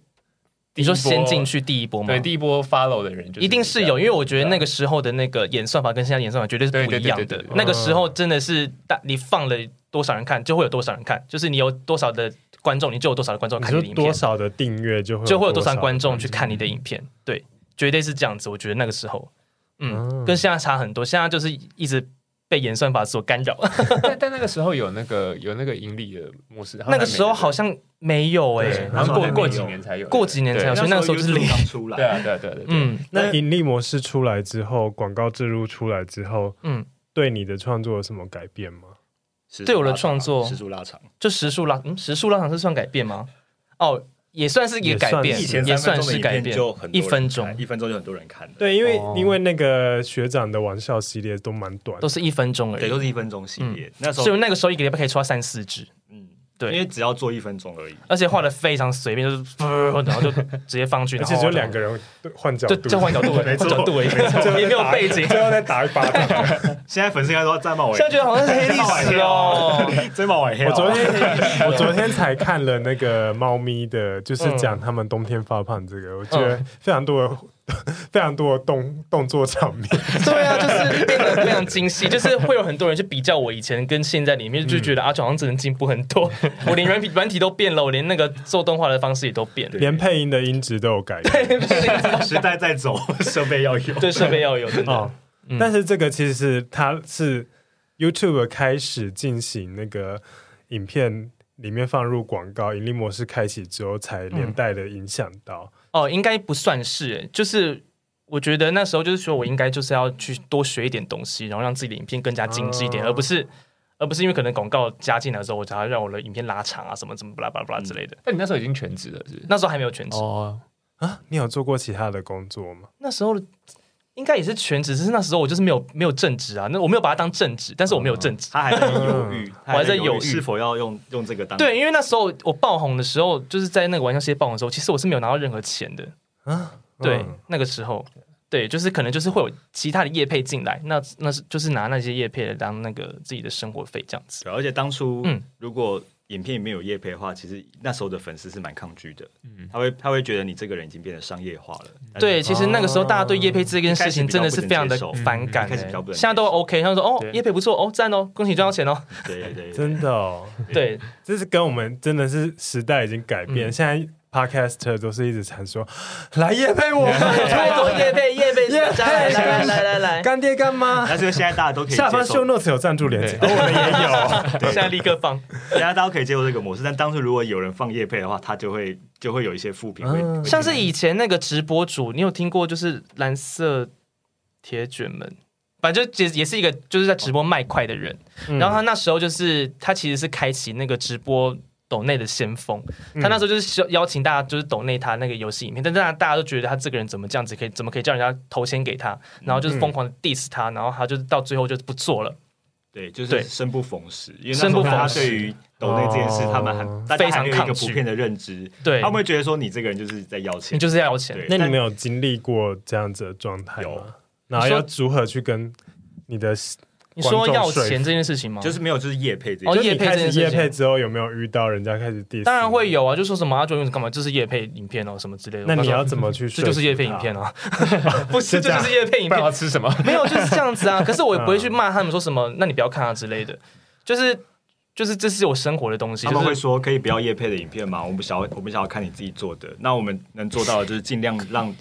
你说先进去第一波吗？对，第一波 follow 的人就一定是有，因为我觉得那个时候的那个演算法跟现在演算法绝对是不一样的。那个时候真的是大，你放了。多少人看就会有多少人看，就是你有多少的观众，你就有多少的观众看你的影片。多少的订阅就会就会有多少观众去看你的影片，对，绝对是这样子。我觉得那个时候，嗯，跟现在差很多。现在就是一直被演算法所干扰。但但那个时候有那个有那个盈利的模式，那个时候好像没有哎，然后过过几年才有，过几年才有，所以那个时候就是零出来。对啊，对对对，嗯。那盈利模式出来之后，广告植入出来之后，嗯，对你的创作有什么改变吗？对我的创作时速拉长，就时速拉，嗯，时速拉长是算改变吗？哦，也算是一个改变，也算是改变，就一分钟，一分钟就很多人看。对，因为因为那个学长的玩笑系列都蛮短，都是一分钟而已，对，都是一分钟系列。那时候，所以那个时候一个礼拜可以出三四支，嗯，对，因为只要做一分钟而已，而且画的非常随便，就是，然后就直接放去，而且只有两个人换角度，就换角度，换角度而已，也 没有背景，最后再打一巴掌。现在粉丝应该都在骂我，现在觉得好像是黑历史哦，真冒我黑。我昨天我昨天才看了那个猫咪的，就是讲他们冬天发胖这个，我觉得非常多的。非常多的动动作场面，对啊，就是变得非常精细，就是会有很多人去比较我以前跟现在里面，就觉得阿强好像只能进步很多。我连软体软体都变了，我连那个做动画的方式也都变了，连配音的音质都有改变。时代在走，设备要有，对，设备要有，真的。哦嗯、但是这个其实是它是 YouTube 开始进行那个影片里面放入广告，盈利模式开启之后，才连带的影响到。嗯哦，应该不算是，就是我觉得那时候就是说我应该就是要去多学一点东西，然后让自己的影片更加精致一点，而不是而不是因为可能广告加进来的时候，我才要让我的影片拉长啊，什么什么巴拉巴拉巴拉之类的。但你那时候已经全职了，是？那时候还没有全职哦啊？你有做过其他的工作吗？那时候应该也是全职，只是那时候我就是没有没有正职啊，那我没有把它当正职，但是我没有正职，他还在犹豫，我还在犹豫是否要用用这个当对，因为那时候我爆红的时候，就是在那个玩笑世界爆红的时候，其实我是没有拿到任何钱的。啊，对，嗯、那个时候，对，就是可能就是会有其他的业配进来，那那是就是拿那些业配来当那个自己的生活费这样子。而且当初，嗯，如果影片里面有叶配的话，其实那时候的粉丝是蛮抗拒的，嗯，他会他会觉得你这个人已经变得商业化了。对，其实那个时候大家对叶配这件事情真的是非常的反感，开始比较不能，现在都 OK，他们说哦，叶配不错哦，赞哦，恭喜赚到钱哦，对对对，真的哦，对，这是跟我们真的是时代已经改变，现在。Podcaster 都是一直传说来夜配我，太多业配业配，来来来来来，干爹干妈。但是现在大家都可以下方 show notes 有赞助链接，我们也有，现在立刻放。大家可以接受这个模式，但当初如果有人放夜配的话，他就会就会有一些负评。会像是以前那个直播主，你有听过就是蓝色铁卷门，反正就也也是一个就是在直播卖快的人，然后他那时候就是他其实是开启那个直播。抖内的先锋，他那时候就是邀请大家，就是抖内他那个游戏影片，嗯、但是大家都觉得他这个人怎么这样子，可以怎么可以叫人家投钱给他，然后就是疯狂的 diss 他，然后他就是到最后就是不做了。对，就是生不逢时，因为生不逢时，他对于抖内这件事，他们很非常抗拒。普遍的认知，对，他们会觉得说你这个人就是在要钱，你就是要钱。那你没有经历过这样子的状态吗？有，然后要如何去跟你的？你说要钱这件事情吗？就是没有，就是叶配这。哦，叶配这件事情。叶配之后有没有遇到人家开始 diss？当然会有啊，就说什么阿卓用干嘛？这是叶配影片哦，什么之类的。那你要怎么去？这就是叶配影片啊，不是，这就是叶配影片。要吃什么？没有，就是这样子啊。可是我也不会 去骂他们，说什么？那你不要看啊之类的。就是就是这是我生活的东西。他们会说可以不要叶配的影片吗？我们想要我们想要看你自己做的。那我们能做到的就是尽量让。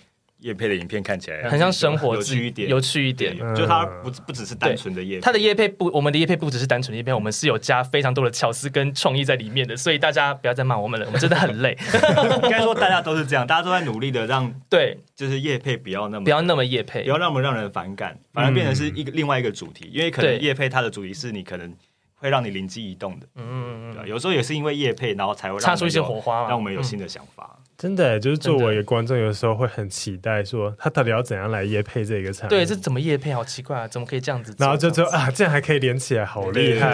业配的影片看起来很像生活，有趣一点，有趣一点。就它不不只是单纯的叶配，它的叶配不，我们的叶配不只是单纯的叶配，我们是有加非常多的巧思跟创意在里面的。所以大家不要再骂我们了，我们真的很累。应该说大家都是这样，大家都在努力的让 对，就是叶配不要那么不要那么叶配，不要那么让人反感，反而变成是一个另外一个主题。因为可能叶配它的主题是你可能会让你灵机一动的，嗯嗯嗯，有时候也是因为业配，然后才会擦出一些火花，让我们有新的想法。真的，就是作为一个观众，有的时候会很期待，说他到底要怎样来夜配这个产品？对，这怎么夜配？好奇怪啊，怎么可以这样子？然后就说啊，这样还可以连起来，好厉害！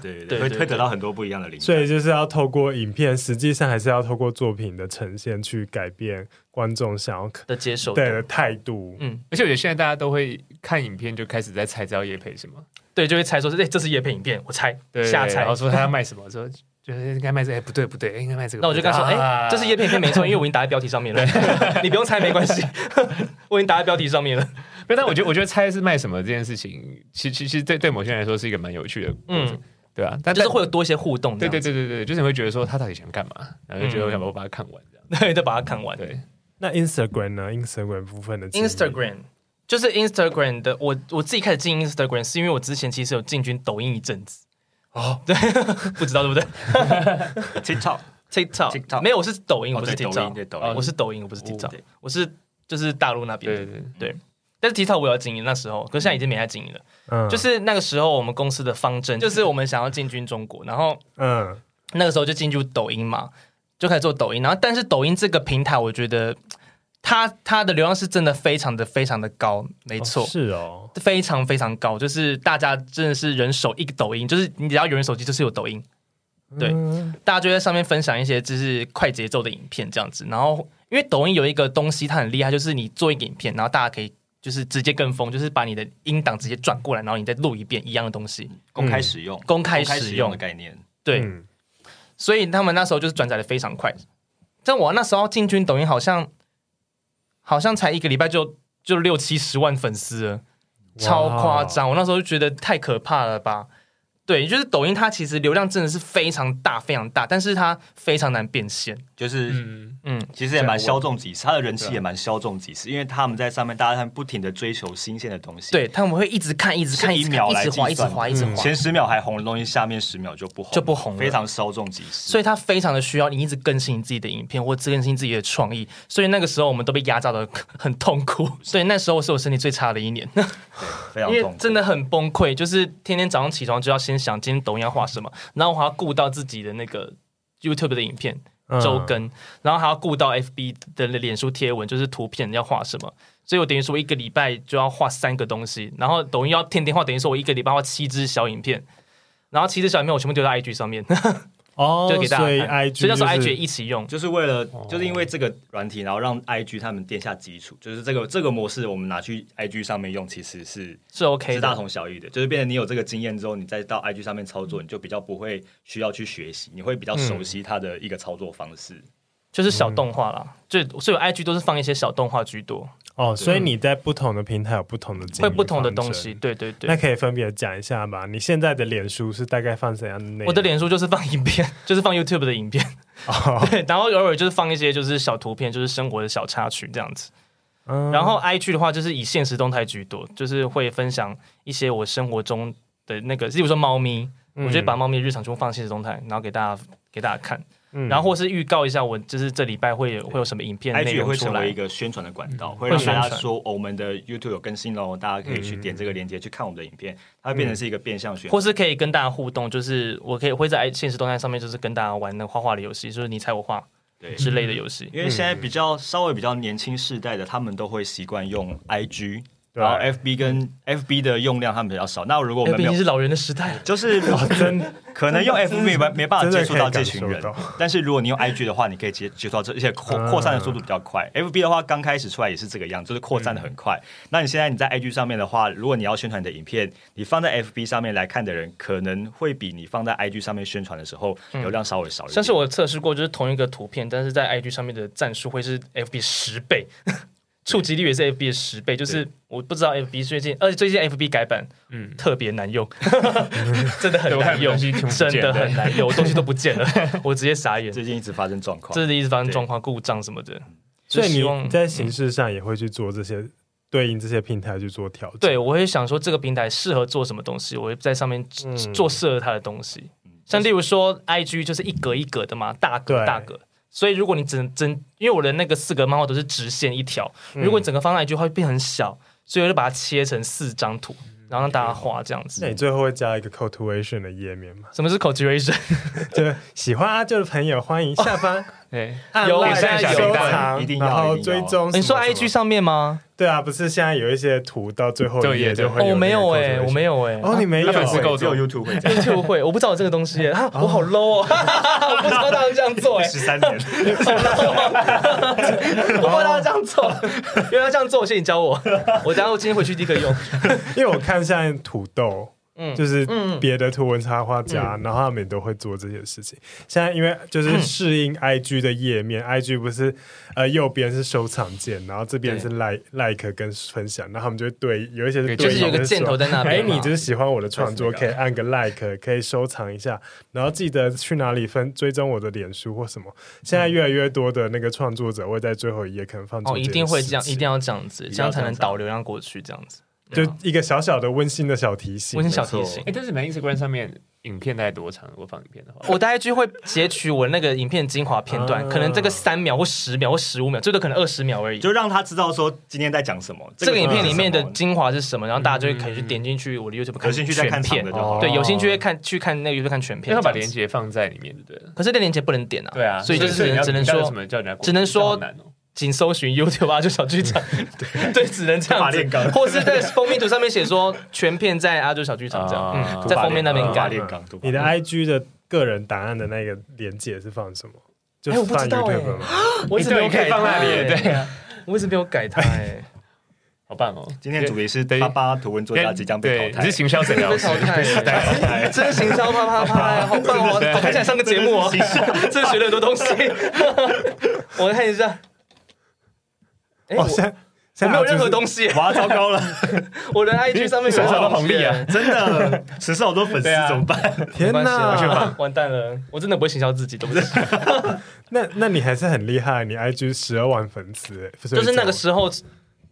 对对，会会得到很多不一样的灵感。所以就是要透过影片，实际上还是要透过作品的呈现去改变观众想要的接受对的态度。嗯，而且我觉得现在大家都会看影片就开始在猜这要夜配什么，对，就会猜说，哎，这是叶配影片，我猜，瞎猜，然后说他要卖什么，说。就是应该卖这个，哎，不对不对，应该卖这个。那我就跟他说，哎，这是叶配片没错，因为我已经打在标题上面了，你不用猜没关系，我已经打在标题上面了。但我觉得，我觉得猜是卖什么这件事情，其其实对对某些人来说是一个蛮有趣的，嗯，对啊，但就是会有多一些互动。对对对对对，就是你会觉得说他到底想干嘛，然后就觉得我想把我把它看完这样，对，再把它看完。对，那 Instagram 呢？Instagram 部分的 Instagram 就是 Instagram 的，我我自己开始进 Instagram 是因为我之前其实有进军抖音一阵子。哦，对，不知道对不对？TikTok，TikTok，没有，我是抖音，我不是 TikTok，我是抖音，我不是 TikTok，我是就是大陆那边，对对对。但是 TikTok 我要经营那时候，可是现在已经没在经营了。嗯，就是那个时候我们公司的方针就是我们想要进军中国，然后嗯，那个时候就进入抖音嘛，就开始做抖音。然后但是抖音这个平台，我觉得。它它的流量是真的非常的非常的高，没错，哦是哦，非常非常高，就是大家真的是人手一个抖音，就是你只要有人手机就是有抖音，对，大家就在上面分享一些就是快节奏的影片这样子。然后因为抖音有一个东西它很厉害，就是你做一个影片，然后大家可以就是直接跟风，就是把你的音档直接转过来，然后你再录一遍一样的东西，公开使用，公开使用的概念。对，所以他们那时候就是转载的非常快。但我那时候进军抖音，好像好像才一个礼拜就就六七十万粉丝了，超夸张！我那时候就觉得太可怕了吧。对，就是抖音，它其实流量真的是非常大，非常大，但是它非常难变现。就是，嗯嗯，其实也蛮稍纵即逝，它的人气也蛮稍纵即逝，因为他们在上面，大家不停的追求新鲜的东西。对，他们会一直看，一直看，一秒来一直滑，一直滑，一直滑。前十秒还红的东西，下面十秒就不红，就不红，非常稍纵即逝。所以它非常的需要你一直更新你自己的影片，或者更新自己的创意。所以那个时候我们都被压榨的很痛苦。所以那时候是我身体最差的一年，非常痛苦，因为真的很崩溃，就是天天早上起床就要先想今天抖音要画什么，然后我还要顾到自己的那个 YouTube 的影片周更，嗯、然后还要顾到 FB 的脸书贴文，就是图片要画什么，所以我等于说我一个礼拜就要画三个东西，然后抖音要天天画，等于说我一个礼拜画七支小影片，然后七支小影片我全部丢在 IG 上面。哦，就给大家看，所以 IG 所以那时候 IG 一起用，就是为了，就是因为这个软体，然后让 IG 他们垫下基础，就是这个这个模式，我们拿去 IG 上面用，其实是是 OK，是大同小异的，就是变成你有这个经验之后，你再到 IG 上面操作，你就比较不会需要去学习，你会比较熟悉它的一个操作方式。嗯就是小动画啦，就所以 IG 都是放一些小动画居多哦。所以你在不同的平台有不同的会不同的东西，对对对。那可以分别讲一下吗？你现在的脸书是大概放怎样的内容？我的脸书就是放影片，就是放 YouTube 的影片，哦、对，然后偶尔就是放一些就是小图片，就是生活的小插曲这样子。嗯、然后 IG 的话就是以现实动态居多，就是会分享一些我生活中的那个，例如说猫咪，嗯、我就把猫咪日常中放现实动态，然后给大家给大家看。然后或是预告一下，我就是这礼拜会有会有什么影片内容出来。IG 也会成为一个宣传的管道，会让大家说我们的 YouTube 有更新喽，大家可以去点这个链接去看我们的影片，它会变成是一个变相宣传，或是可以跟大家互动，就是我可以会在现实动态上面，就是跟大家玩那画画的游戏，就是你猜我画对。之类的游戏。因为现在比较稍微比较年轻世代的，他们都会习惯用 IG。然后 F B 跟 F B 的用量他们比较少。那如果我们没有，是老人的时代，就是 真可能用 F B 没没办法接触到这群人。但是如果你用 I G 的话，你可以接接触到这，而且扩扩散的速度比较快。F B 的话刚开始出来也是这个样，就是扩散的很快。那你现在你在 I G 上面的话，如果你要宣传你的影片，你放在 F B 上面来看的人，可能会比你放在 I G 上面宣传的时候流量稍微少一点。像是我测试过，就是同一个图片，但是在 I G 上面的赞数会是 F B 十倍。触及率也是 F B 的十倍，就是我不知道 F B 最近，而且最近 F B 改版，嗯，特别难用，真的很难用，真的很难用，我东西都不见了，我直接傻眼。最近一直发生状况，这是一直发生状况，故障什么的。所以你在形式上也会去做这些对应这些平台去做调整。对，我会想说这个平台适合做什么东西，我会在上面做适合它的东西。像例如说 I G 就是一格一格的嘛，大格大格。所以，如果你整整，因为我的那个四格漫画都是直线一条，如果你整个放在一句话会变很小，所以我就把它切成四张图，然后让大家画这样子。那你最后会加一个 action 的页面吗？什么是 action？就喜欢阿舅的朋友欢迎下方。对，有现在收藏，然后追踪。你说 IG 上面吗？对啊，不是现在有一些图到最后一页就会。我没有哎，我没有哎。哦，你没有？只有 YouTube 会，YouTube 会。我不知道有这个东西，啊，我好 low 哦，我不知道他们这样做哎。十三年，我不知道这样做，因为他这样做，我谢谢你教我。我等下我今天回去立刻用，因为我看现在土豆。嗯，就是别的图文插画家，嗯、然后他们也都会做这些事情。嗯、现在因为就是适应 IG 的页面，嗯，IG 不是呃右边是收藏键，然后这边是 like like 跟分享，然后他们就会对有一些对就是有个箭头在那边。哎，你就是喜欢我的创作，可以按个 like，可以收藏一下，然后记得去哪里分追踪我的脸书或什么。现在越来越多的那个创作者会在最后一页可能放哦，一定会这样，一定要这样子，这样才能导流量过去，这样子。就一个小小的温馨的小提醒，温馨小提醒。哎，但是你们 Instagram 上面影片大概多长？如果放影片的话，我大概就会截取我那个影片精华片段，可能这个三秒或十秒或十五秒，最多可能二十秒而已，就让他知道说今天在讲什么，这个影片里面的精华是什么，然后大家就会可以去点进去我的 YouTube 看全片。的，对，有兴趣会看去看那个 YouTube 看全片，要把链接放在里面，对。可是那链接不能点啊，对啊，所以就是只能说只能说。仅搜寻 YouTube 阿啾小剧场，对。对，只能这样子，或是在封面图上面写说全片在阿啾小剧场这样，在封面那边改。你的 IG 的个人档案的那个连接是放什么？就哎，我不知道哎，我一直没有改放那里，对。啊，我一直没有改它哎。好棒哦！今天主题是啪啪图文作家即将被淘汰，你是行销诊疗师，被淘汰，真的行销啪啪啪，好棒哦！我看起来上个节目哦，真的学了很多东西。我看一下，哎，我没有任何东西，哇，糟糕了！我的 IG 上面有小的红利啊，真的，十四好多粉丝怎么办？天哪，完蛋了！我真的不会行销自己，对不对？那那你还是很厉害，你 IG 十二万粉丝，就是那个时候。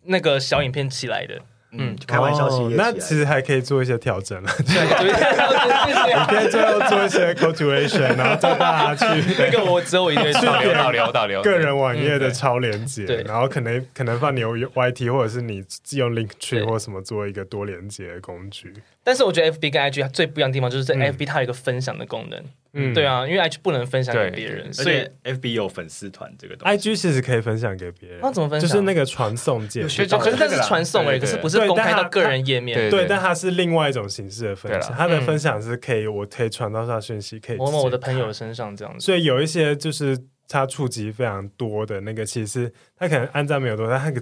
那个小影片起来的，嗯，开玩笑系列，那其实还可以做一些调整了。对，你可以最后做一些 action，然后叫大家去 那个我只有一个导流导流导流个人网页的超连接，然后可能可能放你用 YT 或者是你用 Linktree 或什么做一个多连接的工具。但是我觉得 FB 跟 IG 它最不一样的地方，就是在 FB 它有一个分享的功能。嗯，对啊，因为 IG 不能分享给别人，所以 FB 有粉丝团这个东西。IG 其实可以分享给别人，那怎么分享？就是那个传送键，可是那是传送而已，可是不是公开到个人页面。对，但它是另外一种形式的分享。它的分享是可以，我可以传到他讯息，可以某某我的朋友身上这样子。所以有一些就是它触及非常多的那个，其实它可能按赞没有多，但那个。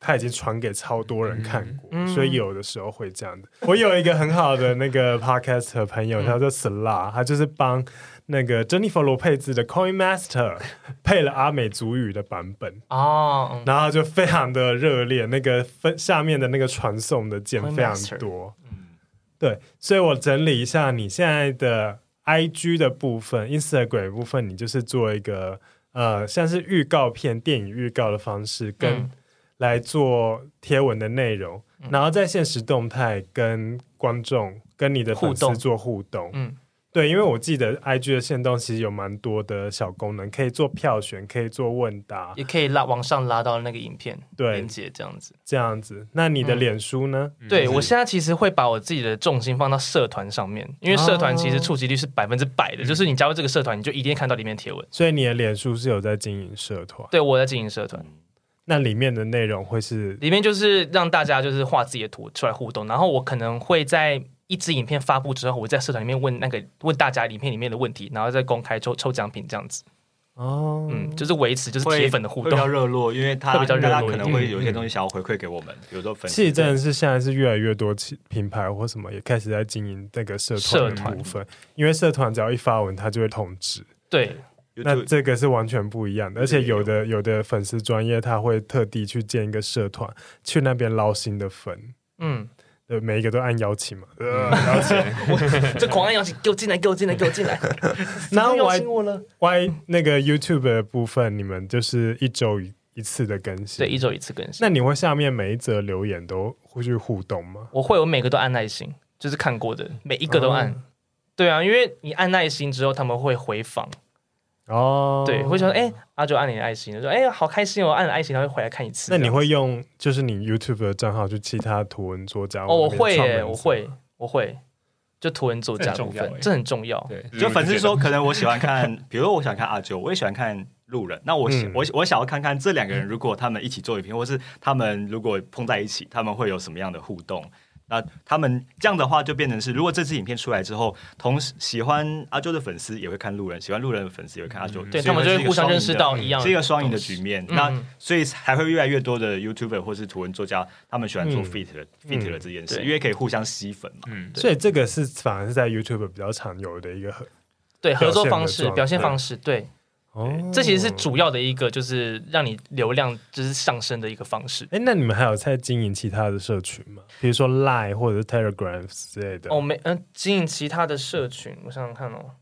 他已经传给超多人看过，嗯、所以有的时候会这样的。我有一个很好的那个 podcast 朋友，他叫做 Sla，他就是帮那个珍妮佛罗佩兹的 Coin Master 配了阿美族语的版本。哦，然后就非常的热烈，那个分下面的那个传送的键非常多，对，所以我整理一下你现在的 IG 的部分，Instagram 部分，你就是做一个呃，像是预告片、电影预告的方式跟。嗯来做贴文的内容，然后在现实动态跟观众、跟你的粉丝做互动。嗯，对，因为我记得 IG 的线动其实有蛮多的小功能，可以做票选，可以做问答，也可以拉往上拉到那个影片对，连接这样子。这样子，那你的脸书呢？嗯、对我现在其实会把我自己的重心放到社团上面，因为社团其实触及率是百分之百的，哦、就是你加入这个社团，你就一定看到里面贴文。所以你的脸书是有在经营社团？对，我在经营社团。那里面的内容会是？里面就是让大家就是画自己的图出来互动，然后我可能会在一支影片发布之后，我在社团里面问那个问大家影片里面的问题，然后再公开抽抽奖品这样子。哦，嗯，就是维持就是铁粉的互动，比较热络，因为他比较热络，可能会有一些东西想要回馈给我们，比如说粉丝。其实真的是现在是越来越多品牌或什么也开始在经营那个社团的部分，因为社团只要一发文，它就会通知。对。那这个是完全不一样的，而且有的有的粉丝专业他会特地去建一个社团，去那边捞新的粉，嗯，对，每一个都按邀请嘛，邀请，这狂按邀请，给我进来，给我进来，给我进来，然后邀请我了。Y 那个 YouTube 的部分，你们就是一周一次的更新，对，一周一次更新。那你会下面每一则留言都会去互动吗？我会，我每个都按耐心，就是看过的每一个都按。对啊，因为你按耐心之后，他们会回访。哦，对，会说哎，阿就按你的爱心，说哎，好开心哦，按了爱心，他会回来看一次。那你会用就是你 YouTube 的账号去其他图文作家？哦，我会耶，我会，我会，就图文作家部分，这很重要。对，就粉丝说，可能我喜欢看，比如说我想看阿九，我也喜欢看路人。那我我我想要看看这两个人，如果他们一起做影片，或是他们如果碰在一起，他们会有什么样的互动？那他们这样的话，就变成是，如果这支影片出来之后，同时喜欢阿周的粉丝也会看路人，喜欢路人的粉丝也会看阿周，对，他们就会互相认识到一样，是一个双赢的局面。那所以还会越来越多的 YouTuber 或是图文作家，他们喜欢做 feat 的 feat 的这件事，因为可以互相吸粉嘛。嗯，所以这个是反而是在 YouTube 比较常有的一个合对合作方式、表现方式，对。哦，这其实是主要的一个，就是让你流量就是上升的一个方式。哎，那你们还有在经营其他的社群吗？比如说 Line 或者是 Telegram 之类的？哦，没，嗯，经营其他的社群，我想想看哦。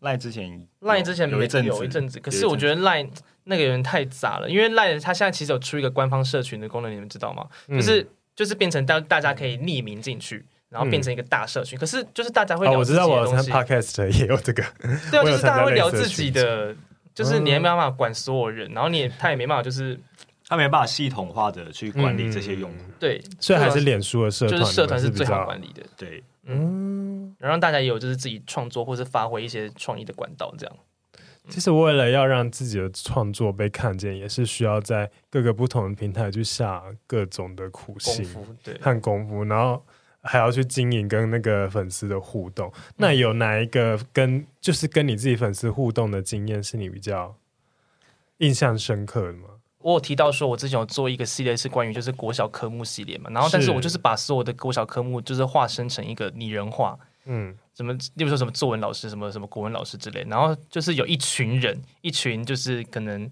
Line 之前，Line 之前有一阵有一阵子，可是我觉得 Line 那个有点太杂了，因为 Line 它现在其实有出一个官方社群的功能，你们知道吗？就是就是变成大大家可以匿名进去。然后变成一个大社群，可是就是大家会聊自己的东西。我知道，我看 Podcast 也有这个。对啊，就是大家会聊自己的，就是你也没办法管所有人，然后你也他也没办法，就是他没办法系统化的去管理这些用户。对，所以还是脸书的社团，就是社团是最好管理的。对，嗯，然后让大家也有就是自己创作或是发挥一些创意的管道，这样。其实为了要让自己的创作被看见，也是需要在各个不同的平台去下各种的苦心、对，和功夫，然后。还要去经营跟那个粉丝的互动。那有哪一个跟就是跟你自己粉丝互动的经验是你比较印象深刻的吗？我有提到说，我之前有做一个系列是关于就是国小科目系列嘛，然后但是我就是把所有的国小科目就是化身成一个拟人化，嗯，什么，例如说什么作文老师，什么什么国文老师之类，然后就是有一群人，一群就是可能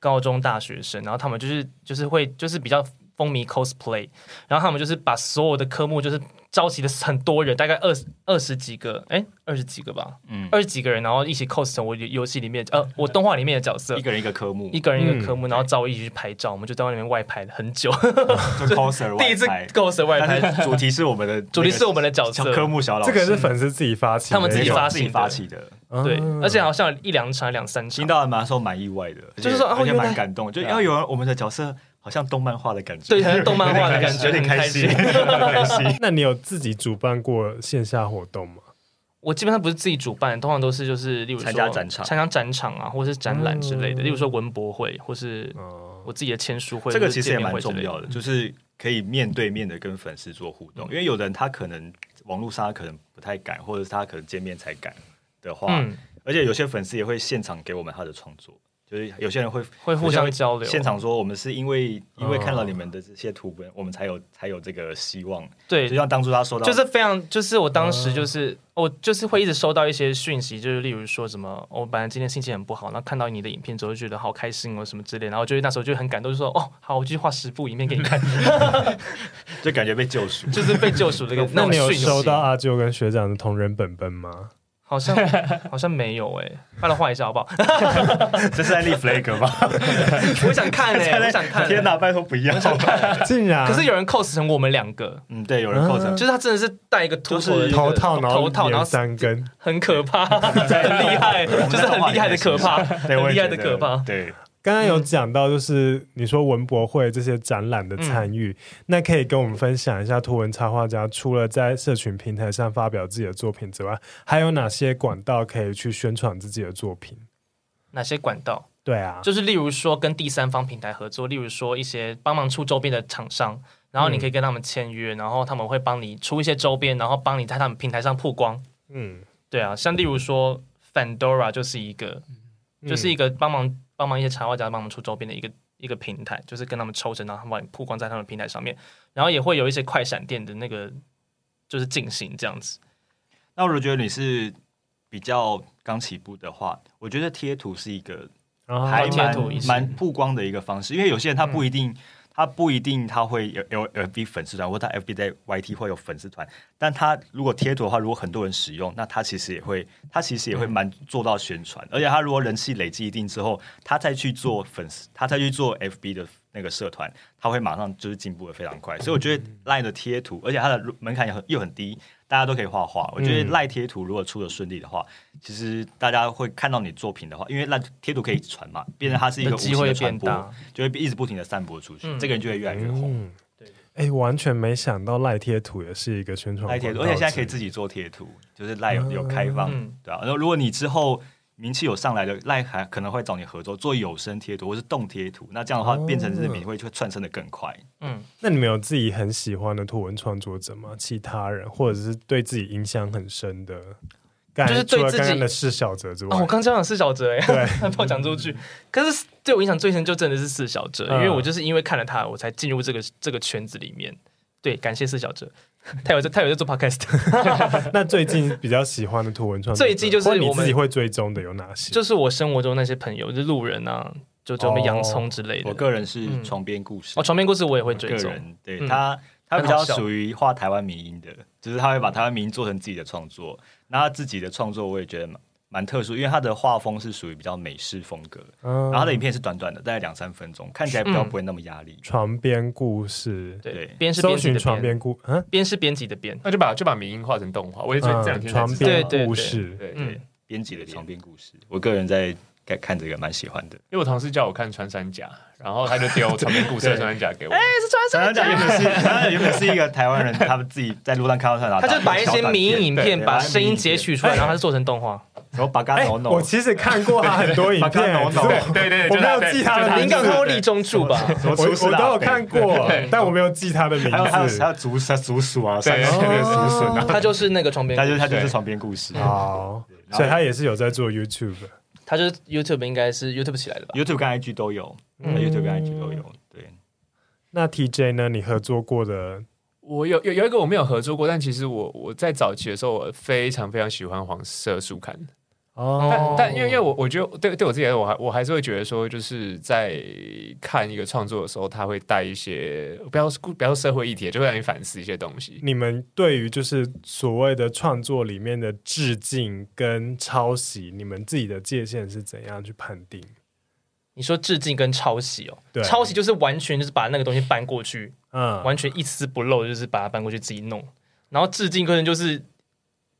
高中大学生，然后他们就是就是会就是比较风靡 cosplay，然后他们就是把所有的科目就是。召集的很多人，大概二十二十几个，哎，二十几个吧，嗯，二十几个人，然后一起 cos 成我游戏里面，呃，我动画里面的角色，一个人一个科目，一个人一个科目，然后找我一起去拍照，我们就在外面外拍了很久，就 coser 第一次 coser 外拍，主题是我们的，主题是我们的角色，科目小老师，这个是粉丝自己发起，他们自己发起发起的，对，而且好像一两场两三场，听到还蛮说蛮意外的，就是说而且蛮感动，就要有人我们的角色。好像动漫画的感觉，对，好像动漫画的感觉，有点开心，开心。那你有自己主办过线下活动吗？我基本上不是自己主办，通常都是就是，例如说参加展场、参加展场啊，或者是展览之类的。例如说文博会，或是我自己的签书会。这个其实也蛮重要的，就是可以面对面的跟粉丝做互动。因为有的人他可能网络上他可能不太敢，或者是他可能见面才敢的话，而且有些粉丝也会现场给我们他的创作。就是有些人会会互相交流，现场说我们是因为因为看到你们的这些图文，我们才有才有这个希望。对，就像当初他说到，就是非常，就是我当时就是我就是会一直收到一些讯息，就是例如说什么，我本来今天心情很不好，然后看到你的影片之后就觉得好开心哦，什么之类，然后就是那时候就很感动，就说哦，好，我继续画十部影片给你看，就感觉被救赎，就是被救赎的一个。那你有收到阿舅跟学长的同人本本吗？好像 好像没有哎，快来换一下好不好？这是在立 flag 吗？我想看哎，我想看！天哪，拜托不要！竟然！可是有人 cos 成我们两个，嗯，对，有人 cos 成，就是他真的是戴一个秃头套，头套，然后三根，很可怕，很厉害，就是很厉害的可怕，很厉害的可怕，对。刚刚有讲到，就是你说文博会这些展览的参与，嗯、那可以跟我们分享一下，图文插画家除了在社群平台上发表自己的作品之外，还有哪些管道可以去宣传自己的作品？哪些管道？对啊，就是例如说跟第三方平台合作，例如说一些帮忙出周边的厂商，然后你可以跟他们签约，嗯、然后他们会帮你出一些周边，然后帮你在他们平台上曝光。嗯，对啊，像例如说 Fandora 就是一个，嗯、就是一个帮忙。帮忙一些插画家帮忙出周边的一个一个平台，就是跟他们抽成，然后帮你曝光在他们平台上面，然后也会有一些快闪店的那个就是进行这样子。那我觉得你是比较刚起步的话，我觉得贴图是一个还蛮蛮曝光的一个方式，因为有些人他不一定。嗯他不一定他会有有 FB 粉丝团，或者他 FB 在 YT 会有粉丝团，但他如果贴图的话，如果很多人使用，那他其实也会，他其实也会蛮做到宣传，而且他如果人气累积一定之后，他再去做粉丝，他再去做 FB 的那个社团，他会马上就是进步的非常快，所以我觉得 LINE 的贴图，而且它的门槛也很又很低。大家都可以画画，我觉得赖贴图如果出的顺利的话，嗯、其实大家会看到你作品的话，因为赖贴图可以传嘛，变成它是一个机会传播，就会一直不停的散播出去，嗯、这个人就会越来越红。嗯、对，哎、欸，完全没想到赖贴图也是一个宣传。赖贴图，而且现在可以自己做贴图，就是赖有有开放，嗯、对啊。然后如果你之后。名气有上来的赖还可能会找你合作做有声贴图或是动贴图，那这样的话变成是你会会窜升的更快。嗯，那你们有自己很喜欢的图文创作者吗？其他人或者是对自己影响很深的？就是对自己的四小哲之外，哦、我刚讲四小哲哎，对，还 不好讲出去。可是对我影响最深就真的是四小哲，因为我就是因为看了他，我才进入这个这个圈子里面。对，感谢四小哲。他有在，他有在做 podcast。那最近比较喜欢的图文创作，最近就是我们你自己会追踪的有哪些？就是我生活中那些朋友，就是路人啊，就就洋葱之类的。我个人是床边故事，哦，床边故事我也会追踪。对他，他比较属于画台湾民音的，就是他会把台湾民音做成自己的创作。那他自己的创作，我也觉得嘛。蛮特殊，因为他的画风是属于比较美式风格，嗯、然后他的影片是短短的，大概两三分钟，看起来比较不会那么压力。床边故事，对，边是编辑的床边故，嗯，边是编辑的编，那就把就把民音画成动画。我也觉得这两天床边故事，对对，编辑的床边故事，我个人在看看这个蛮喜欢的。因为我同事叫我看穿山甲，然后他就丢床边故事的穿山甲给我。哎，是穿山甲，原本是原本是一个台湾人，他们自己在路上看到他，他就把一些迷因影片把声音截取出来，然后他就做成动画。然后把嘎诺诺，我其实看过他很多 影片，对对，我没有记他的名字。您刚看过立中柱吧？我我都有看过，但我没有记他的名字。还有还有竹竹鼠啊，对，竹鼠，他就是那个床边，他就是他就是床边故事。好，所以他也是有在做 YouTube。他就是 YouTube 应该是 YouTube 起来的吧？YouTube 跟 IG 都有嗯，YouTube 跟 IG 都有。对，那 TJ 呢？你合作过的？我有有有一个我没有合作过，但其实我我在早期的时候，我非常非常喜欢黄色书刊。哦，但但因为因为我我觉得对对我自己来说，我还我还是会觉得说，就是在看一个创作的时候，他会带一些不要不要社会议题，就会让你反思一些东西。你们对于就是所谓的创作里面的致敬跟抄袭，你们自己的界限是怎样去判定？你说致敬跟抄袭哦，对，抄袭就是完全就是把那个东西搬过去，嗯，完全一丝不漏，就是把它搬过去自己弄。然后致敬可能就是。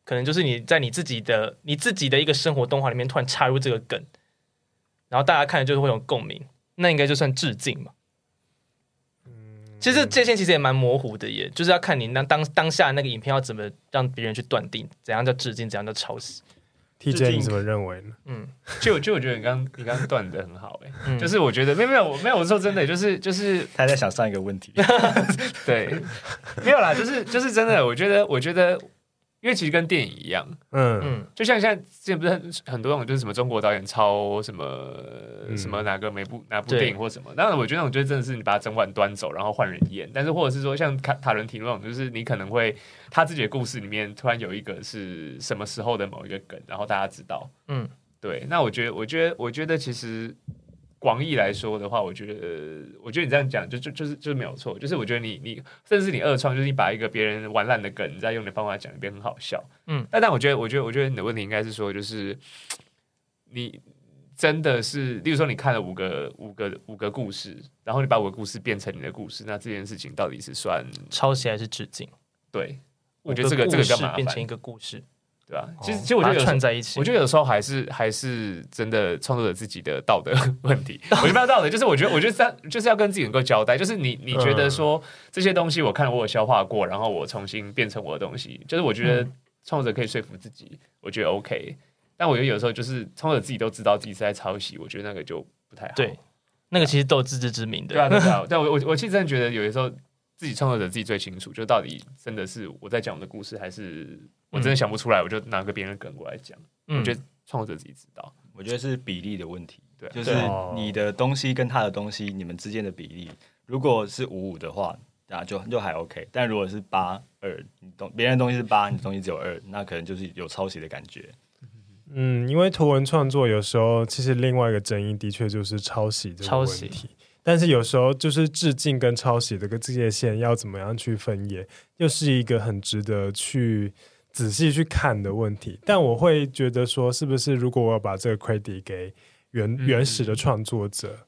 可能就是你在你自己的你自己的一个生活动画里面突然插入这个梗，然后大家看了就是会有共鸣，那应该就算致敬嘛。嗯，其实界限其实也蛮模糊的耶，就是要看你那当当下那个影片要怎么让别人去断定怎样叫致敬，怎样叫抄袭。TJ 你怎么认为呢？嗯，就就我觉得你刚你刚断的很好哎，嗯、就是我觉得没有没有我没有我说真的，就是就是 他在想上一个问题，对，没有啦，就是就是真的，我觉得我觉得。因为其实跟电影一样，嗯嗯，就像现在之前不是很很多那种就是什么中国导演抄什么、嗯、什么哪个每部哪部电影或什么，那对我觉得那种就真的是你把它整碗端走，然后换人演。但是或者是说像卡塔伦提那种，就是你可能会他自己的故事里面突然有一个是什么时候的某一个梗，然后大家知道，嗯，对。那我觉得，我觉得，我觉得其实。广义来说的话，我觉得，我觉得你这样讲就就就是就是没有错。就是我觉得你你甚至你二创，就是你把一个别人玩烂的梗，你再用你的方法讲一遍，很好笑。嗯，但但我觉得，我觉得，我觉得你的问题应该是说，就是你真的是，例如说你看了五个五个五个故事，然后你把五个故事变成你的故事，那这件事情到底是算抄袭还是致敬？对，我觉得这个这个比较麻烦，变成一个故事。对吧？其实，其实我觉得串在一起，我觉得有时候还是还是真的创作者自己的道德问题。我觉得没有道德，就是我觉得，我觉得三就是要跟自己能够交代。就是你，你觉得说这些东西，我看我有消化过，然后我重新变成我的东西，就是我觉得创作者可以说服自己，我觉得 OK。但我觉得有时候就是创作者自己都知道自己是在抄袭，我觉得那个就不太好。对，那个其实都有自知之明的。对啊，对啊。但我我我其实真的觉得有的时候。自己创作者自己最清楚，就到底真的是我在讲我的故事，还是我真的想不出来，我就拿个别人的梗过来讲。嗯、我觉得创作者自己知道，我觉得是比例的问题。对，就是你的东西跟他的东西，你们之间的比例，如果是五五的话，那就就还 OK。但如果是八二，你东别人的东西是八，你东西只有二，那可能就是有抄袭的感觉。嗯，因为图文创作有时候其实另外一个争议的确就是抄袭这个问题。但是有时候就是致敬跟抄袭的个界限要怎么样去分野，又是一个很值得去仔细去看的问题。但我会觉得说，是不是如果我要把这个 credit 给原原始的创作者，嗯、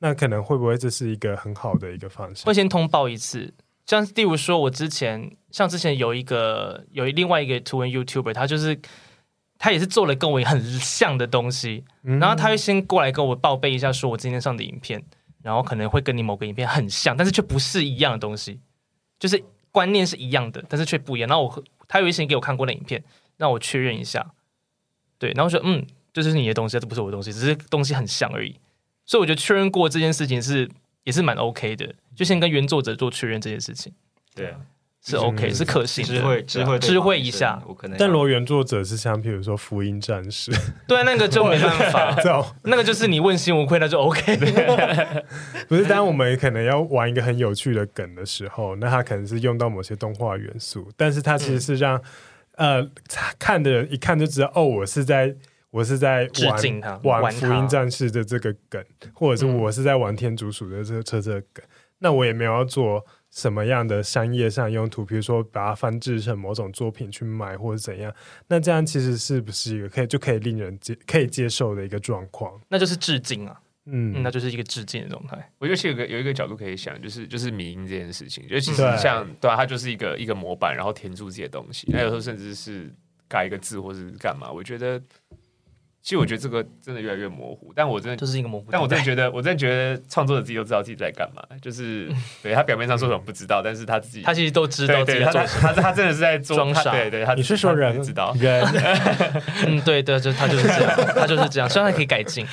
那可能会不会这是一个很好的一个方向？会先通报一次，像例如说，我之前像之前有一个有另外一个图文 YouTuber，他就是他也是做了跟我很像的东西，嗯、然后他会先过来跟我报备一下，说我今天上的影片。然后可能会跟你某个影片很像，但是却不是一样的东西，就是观念是一样的，但是却不一样。然后我他有一些给我看过那影片，让我确认一下，对，然后我说嗯，这就是你的东西，这不是我的东西，只是东西很像而已。所以我觉得确认过这件事情是也是蛮 OK 的，就先跟原作者做确认这件事情。对。是 OK，是可行的，知会知会知会一下。但如果原作者是像，比如说《福音战士 》，对，那个就没办法，那个就是你问心无愧，那就 OK 的。不是，当我们可能要玩一个很有趣的梗的时候，那他可能是用到某些动画元素，但是他其实是让呃看的人一看就知道，哦，我是在我是在玩玩《福音战士》的这个梗，或者是我是在玩《天竺鼠》的这个车这个梗，那我也没有要做。什么样的商业上用途，比如说把它翻制成某种作品去卖，或者怎样？那这样其实是不是一个可以就可以令人接可以接受的一个状况？那就是致敬啊，嗯，嗯，那就是一个致敬的状态。我觉得其实有个有一个角度可以想，就是就是迷因这件事情，就其实像对，对啊，它就是一个一个模板，然后填注这些东西。那有时候甚至是改一个字或者是干嘛，我觉得其实我觉得这个真的越来越模糊，但我真的就是一个模糊。但我真的觉得，我真的觉得创作者自己都知道自己在干嘛。就是 对他表面上说什么不知道，但是他自己他其实都知道自己在做什么。他他真的是在装傻。对对，他你是说人知道人？嗯，对对，就他就是这样，他就是这样，希望他可以改进。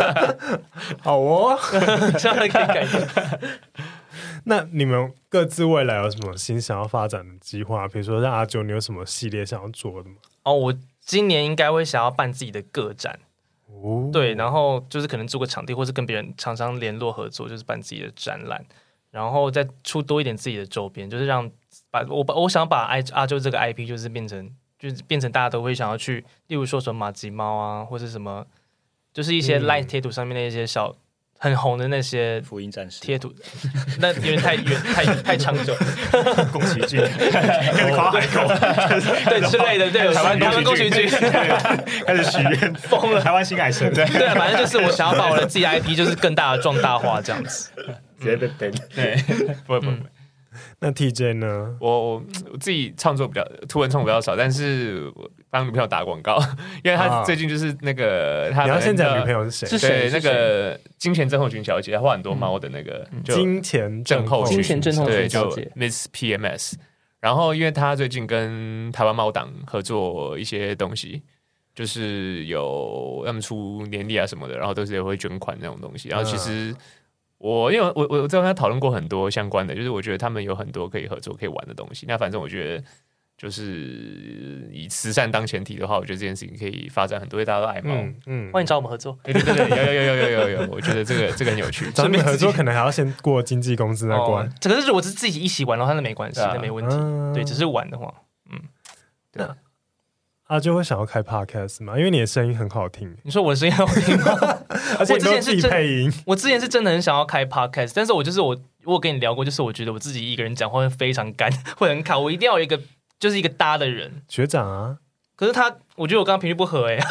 好哦，希望他可以改进。那你们各自未来有什么新想要发展的计划？比如说，像阿九，你有什么系列想要做的吗？哦，我今年应该会想要办自己的个展。哦，对，然后就是可能租个场地，或是跟别人厂商联络合作，就是办自己的展览，然后再出多一点自己的周边，就是让把我把我想把阿阿九这个 IP，就是变成就是变成大家都会想要去，例如说什么马吉猫啊，或是什么，就是一些 LINE 贴图上面的一些小。很红的那些福音战士贴图，那有点太远太太长久。宫崎骏夸海狗，对之类的，对，台湾宫崎骏 开始许愿 疯了，台湾新海诚，对对，反正就是我想要把我的自己 IP 就是更大的壮大化这样子，直接被 ban，对，不会不会。那 TJ 呢？我我自己创作比较图文创作比较少，但是我帮女朋友打广告，因为她最近就是那个她，你要先讲女朋友是谁？对，那个金钱症候群小姐，她画很多猫的那个金钱症候群，金钱症候群小姐，就 Miss PMS。然后因为她最近跟台湾猫党合作一些东西，就是有他们出年历啊什么的，然后都是也会捐款那种东西，然后其实。我因为我我我在跟他讨论过很多相关的，就是我觉得他们有很多可以合作、可以玩的东西。那反正我觉得，就是以慈善当前提的话，我觉得这件事情可以发展很多，大家都爱猫。嗯，嗯，欢迎找我们合作。对对对对，有有有有有有有，我觉得这个这个很有趣。找你们合作可能还要先过经纪公司那关。这个是如果是自己一起玩的话，那没关系，那没问题。对，只是玩的话，嗯，对。他就会想要开 podcast 嘛，因为你的声音很好听。你说我的声音好听吗？而且你都自己配音。我之前是真的很想要开 podcast，但是我就是我，我跟你聊过，就是我觉得我自己一个人讲话会非常干，会很卡。我一定要有一个，就是一个搭的人。学长啊，可是他，我觉得我刚刚频率不合哎、欸。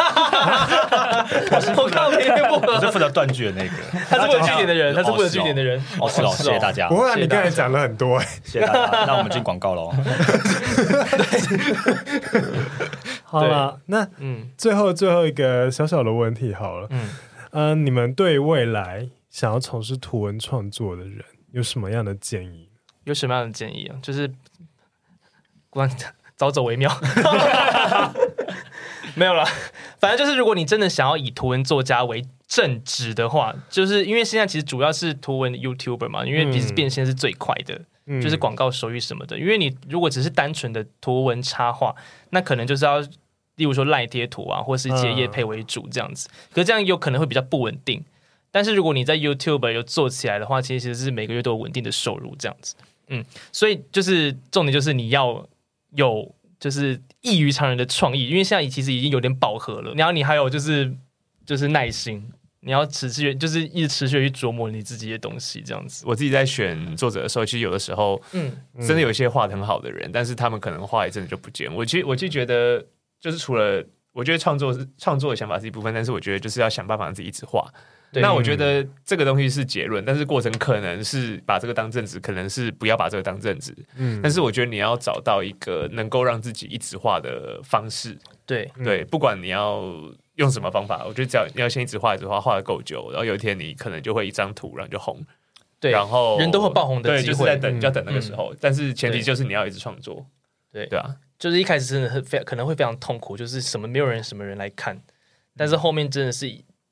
我刚刚频率不合，我是负责断句的那个。他是负责句点的人，他是负责句点的人。哦，是哦，谢谢大家。不会，你刚才讲了很多哎，谢谢大家。那我们进广告喽。好了，那嗯，最后最后一个小小的问题好了，嗯嗯、呃，你们对未来想要从事图文创作的人有什么样的建议？有什么样的建议啊？就是关早走为妙，没有了。反正就是，如果你真的想要以图文作家为正职的话，就是因为现在其实主要是图文 YouTuber 嘛，因为其实变现是最快的。嗯就是广告收益什么的，因为你如果只是单纯的图文插画，那可能就是要，例如说赖贴图啊，或是接业配为主这样子，可是这样有可能会比较不稳定。但是如果你在 YouTube 有做起来的话，其实其实是每个月都有稳定的收入这样子。嗯，所以就是重点就是你要有就是异于常人的创意，因为现在其实已经有点饱和了，然后你还有就是就是耐心。你要持续，就是一直持续去琢磨你自己的东西，这样子。我自己在选作者的时候，其实有的时候，嗯，真的有一些画的很好的人，嗯、但是他们可能画一阵子就不见。我其实，我就觉得，就是除了我觉得创作是创作的想法是一部分，但是我觉得就是要想办法让自己一直画。对那我觉得这个东西是结论，但是过程可能是把这个当正职，可能是不要把这个当正职。嗯，但是我觉得你要找到一个能够让自己一直画的方式。对对，不管你要。用什么方法？我觉得只要你要先一直画，一直画，画的够久，然后有一天你可能就会一张图，然后就红。对，然后人都会爆红的机会，对，就是在等，就要等那个时候。但是前提就是你要一直创作。对对啊，就是一开始真的很非可能会非常痛苦，就是什么没有人什么人来看，但是后面真的是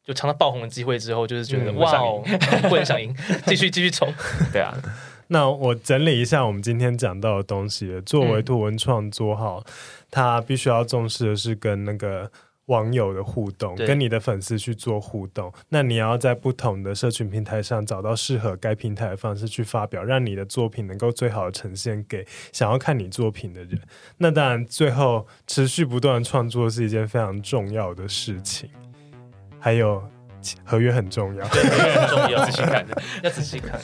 就尝到爆红的机会之后，就是觉得哇哦，不能想赢，继续继续冲。对啊，那我整理一下我们今天讲到的东西。作为图文创作哈，他必须要重视的是跟那个。网友的互动，跟你的粉丝去做互动，那你要在不同的社群平台上找到适合该平台的方式去发表，让你的作品能够最好的呈现给想要看你作品的人。那当然，最后持续不断创作是一件非常重要的事情。还有合约很重要，对，合约很重要，要仔细看，要仔细看。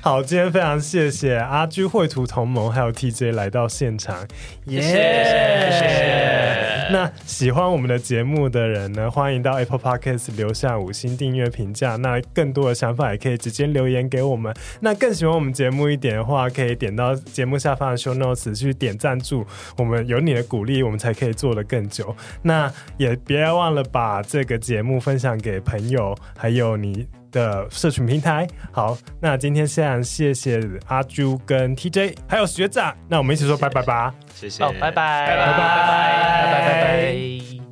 好，今天非常谢谢阿居绘图同盟还有 TJ 来到现场，谢谢。谢谢谢谢那喜欢我们的节目的人呢，欢迎到 Apple Podcast 留下五星订阅评价。那更多的想法也可以直接留言给我们。那更喜欢我们节目一点的话，可以点到节目下方的 Show Notes 去点赞助。我们有你的鼓励，我们才可以做得更久。那也别忘了把这个节目分享给朋友，还有你的社群平台。好，那今天非常谢谢阿朱跟 TJ 还有学长，那我们一起说拜拜吧。谢谢，拜拜，拜拜，拜拜，拜拜。